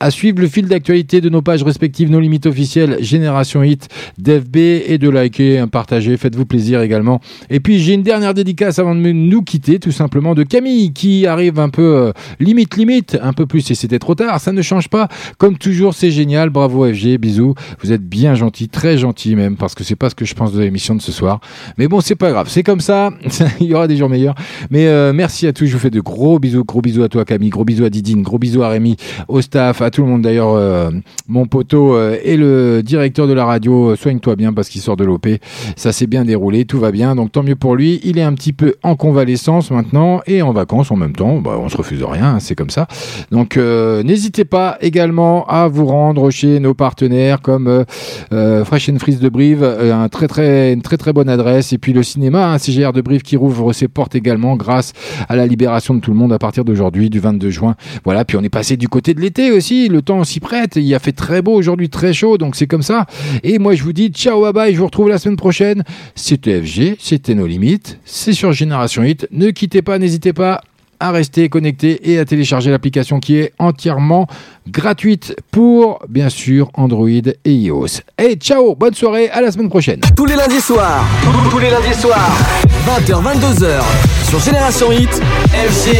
À suivre le fil d'actualité de nos pages respectives, nos limites officielles, Génération Hit, d'FB et de liker, partager, faites-vous plaisir également. Et puis j'ai une dernière dédicace avant de nous quitter, tout simplement, de Camille qui arrive un peu euh, limite limite, un peu plus et c'était trop tard, ça ne change pas. Comme toujours, c'est génial, bravo FG, bisous. Vous êtes bien gentil, très gentil même, parce que c'est pas ce que je pense de l'émission de ce soir. Mais bon, c'est pas grave, c'est comme ça, il y aura des jours meilleurs. Mais euh, merci à tous, je vous fais de gros bisous, gros bisous à toi Camille, gros bisous à Didine, gros bisous à Rémi, au staff, à tout le monde d'ailleurs, euh, mon poteau euh, et le directeur de la radio, euh, soigne-toi bien parce qu'il sort de l'OP. Ça s'est bien déroulé, tout va bien, donc tant mieux pour lui. Il est un petit peu en convalescence maintenant et en vacances en même temps. Bah, on se refuse rien, hein, c'est comme ça. Donc n'hésitez pas également à vous rendre chez nos partenaires comme Fresh and Freeze de Brive, un très très une très très bonne adresse et puis le cinéma, un CGR de Brive qui rouvre ses portes également grâce à la libération de tout le monde à partir d'aujourd'hui du 22 juin. Voilà, puis on est passé du côté de l'été aussi, le temps s'y prête, il a fait très beau aujourd'hui, très chaud, donc c'est comme ça. Et moi je vous dis ciao bye bye, je vous retrouve la semaine prochaine. C'était FG, c'était nos limites, c'est sur Génération Hit. Ne quittez pas, n'hésitez pas à rester connecté et à télécharger l'application qui est entièrement gratuite pour bien sûr Android et iOS. Et ciao, bonne soirée, à la semaine prochaine. Tous les lundis soirs, tous les lundis soirs, 20h, 22h, sur Génération Hit, FG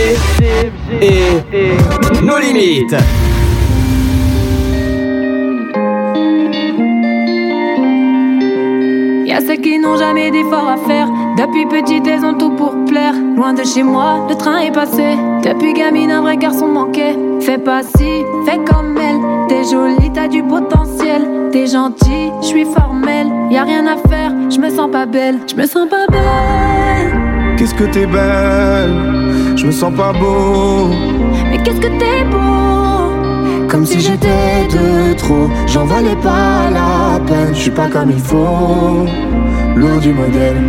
et nos limites. Y'a ceux qui n'ont jamais d'efforts à faire. Depuis petite, elles ont tout pour plaire. Loin de chez moi, le train est passé. Depuis gamine, un vrai garçon manquait. Fais pas si, fais comme elle. T'es jolie, t'as du potentiel. T'es gentil, je suis formelle. Y a rien à faire, je me sens pas belle. Je me sens pas belle. Qu'est-ce que t'es belle, je me sens pas beau. Mais qu'est-ce que t'es beau? Comme si j'étais de trop, j'en valais pas la peine. Je suis pas comme il faut, loin du modèle.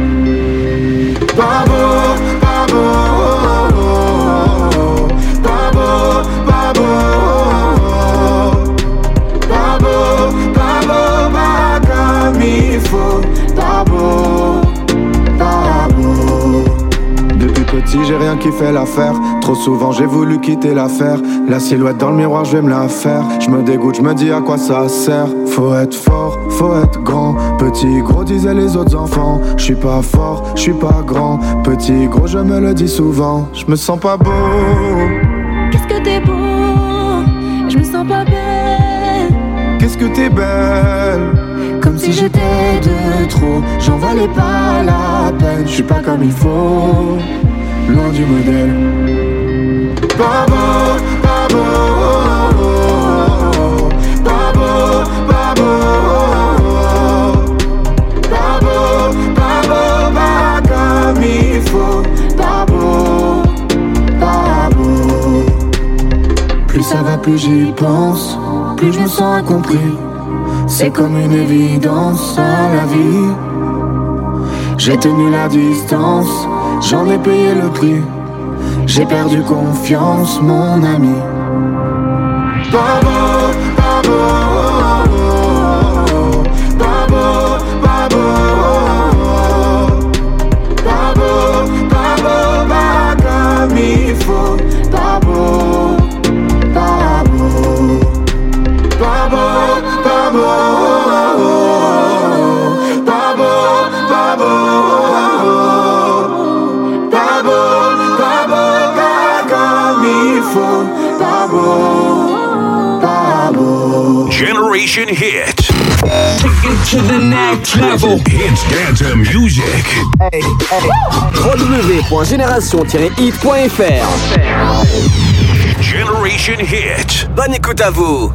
Pas beau, Petit, j'ai rien qui fait l'affaire. Trop souvent, j'ai voulu quitter l'affaire. La silhouette dans le miroir, je vais me la faire. Je me dégoûte, je me dis à quoi ça sert. Faut être fort, faut être grand. Petit, gros, disaient les autres enfants. Je suis pas fort, je suis pas grand. Petit, gros, je me le dis souvent. Je me sens pas beau. Qu'est-ce que t'es beau? Je me sens pas belle. Qu'est-ce que t'es belle? Comme si j'étais de trop, j'en valais pas la peine. Je suis pas comme il faut, loin du modèle. Pas beau, pas beau, pas beau, pas beau, pas beau, pas beau, pas comme il faut. Pas beau, pas beau. Plus ça va, plus j'y pense, plus je me sens incompris. C'est comme une évidence à la vie. J'ai tenu la distance, j'en ai payé le prix. J'ai perdu confiance, mon ami. Hit. Take it to the next level. Hits dance music. www.génération-hit.fr Generation Hit. Bonne écoute à vous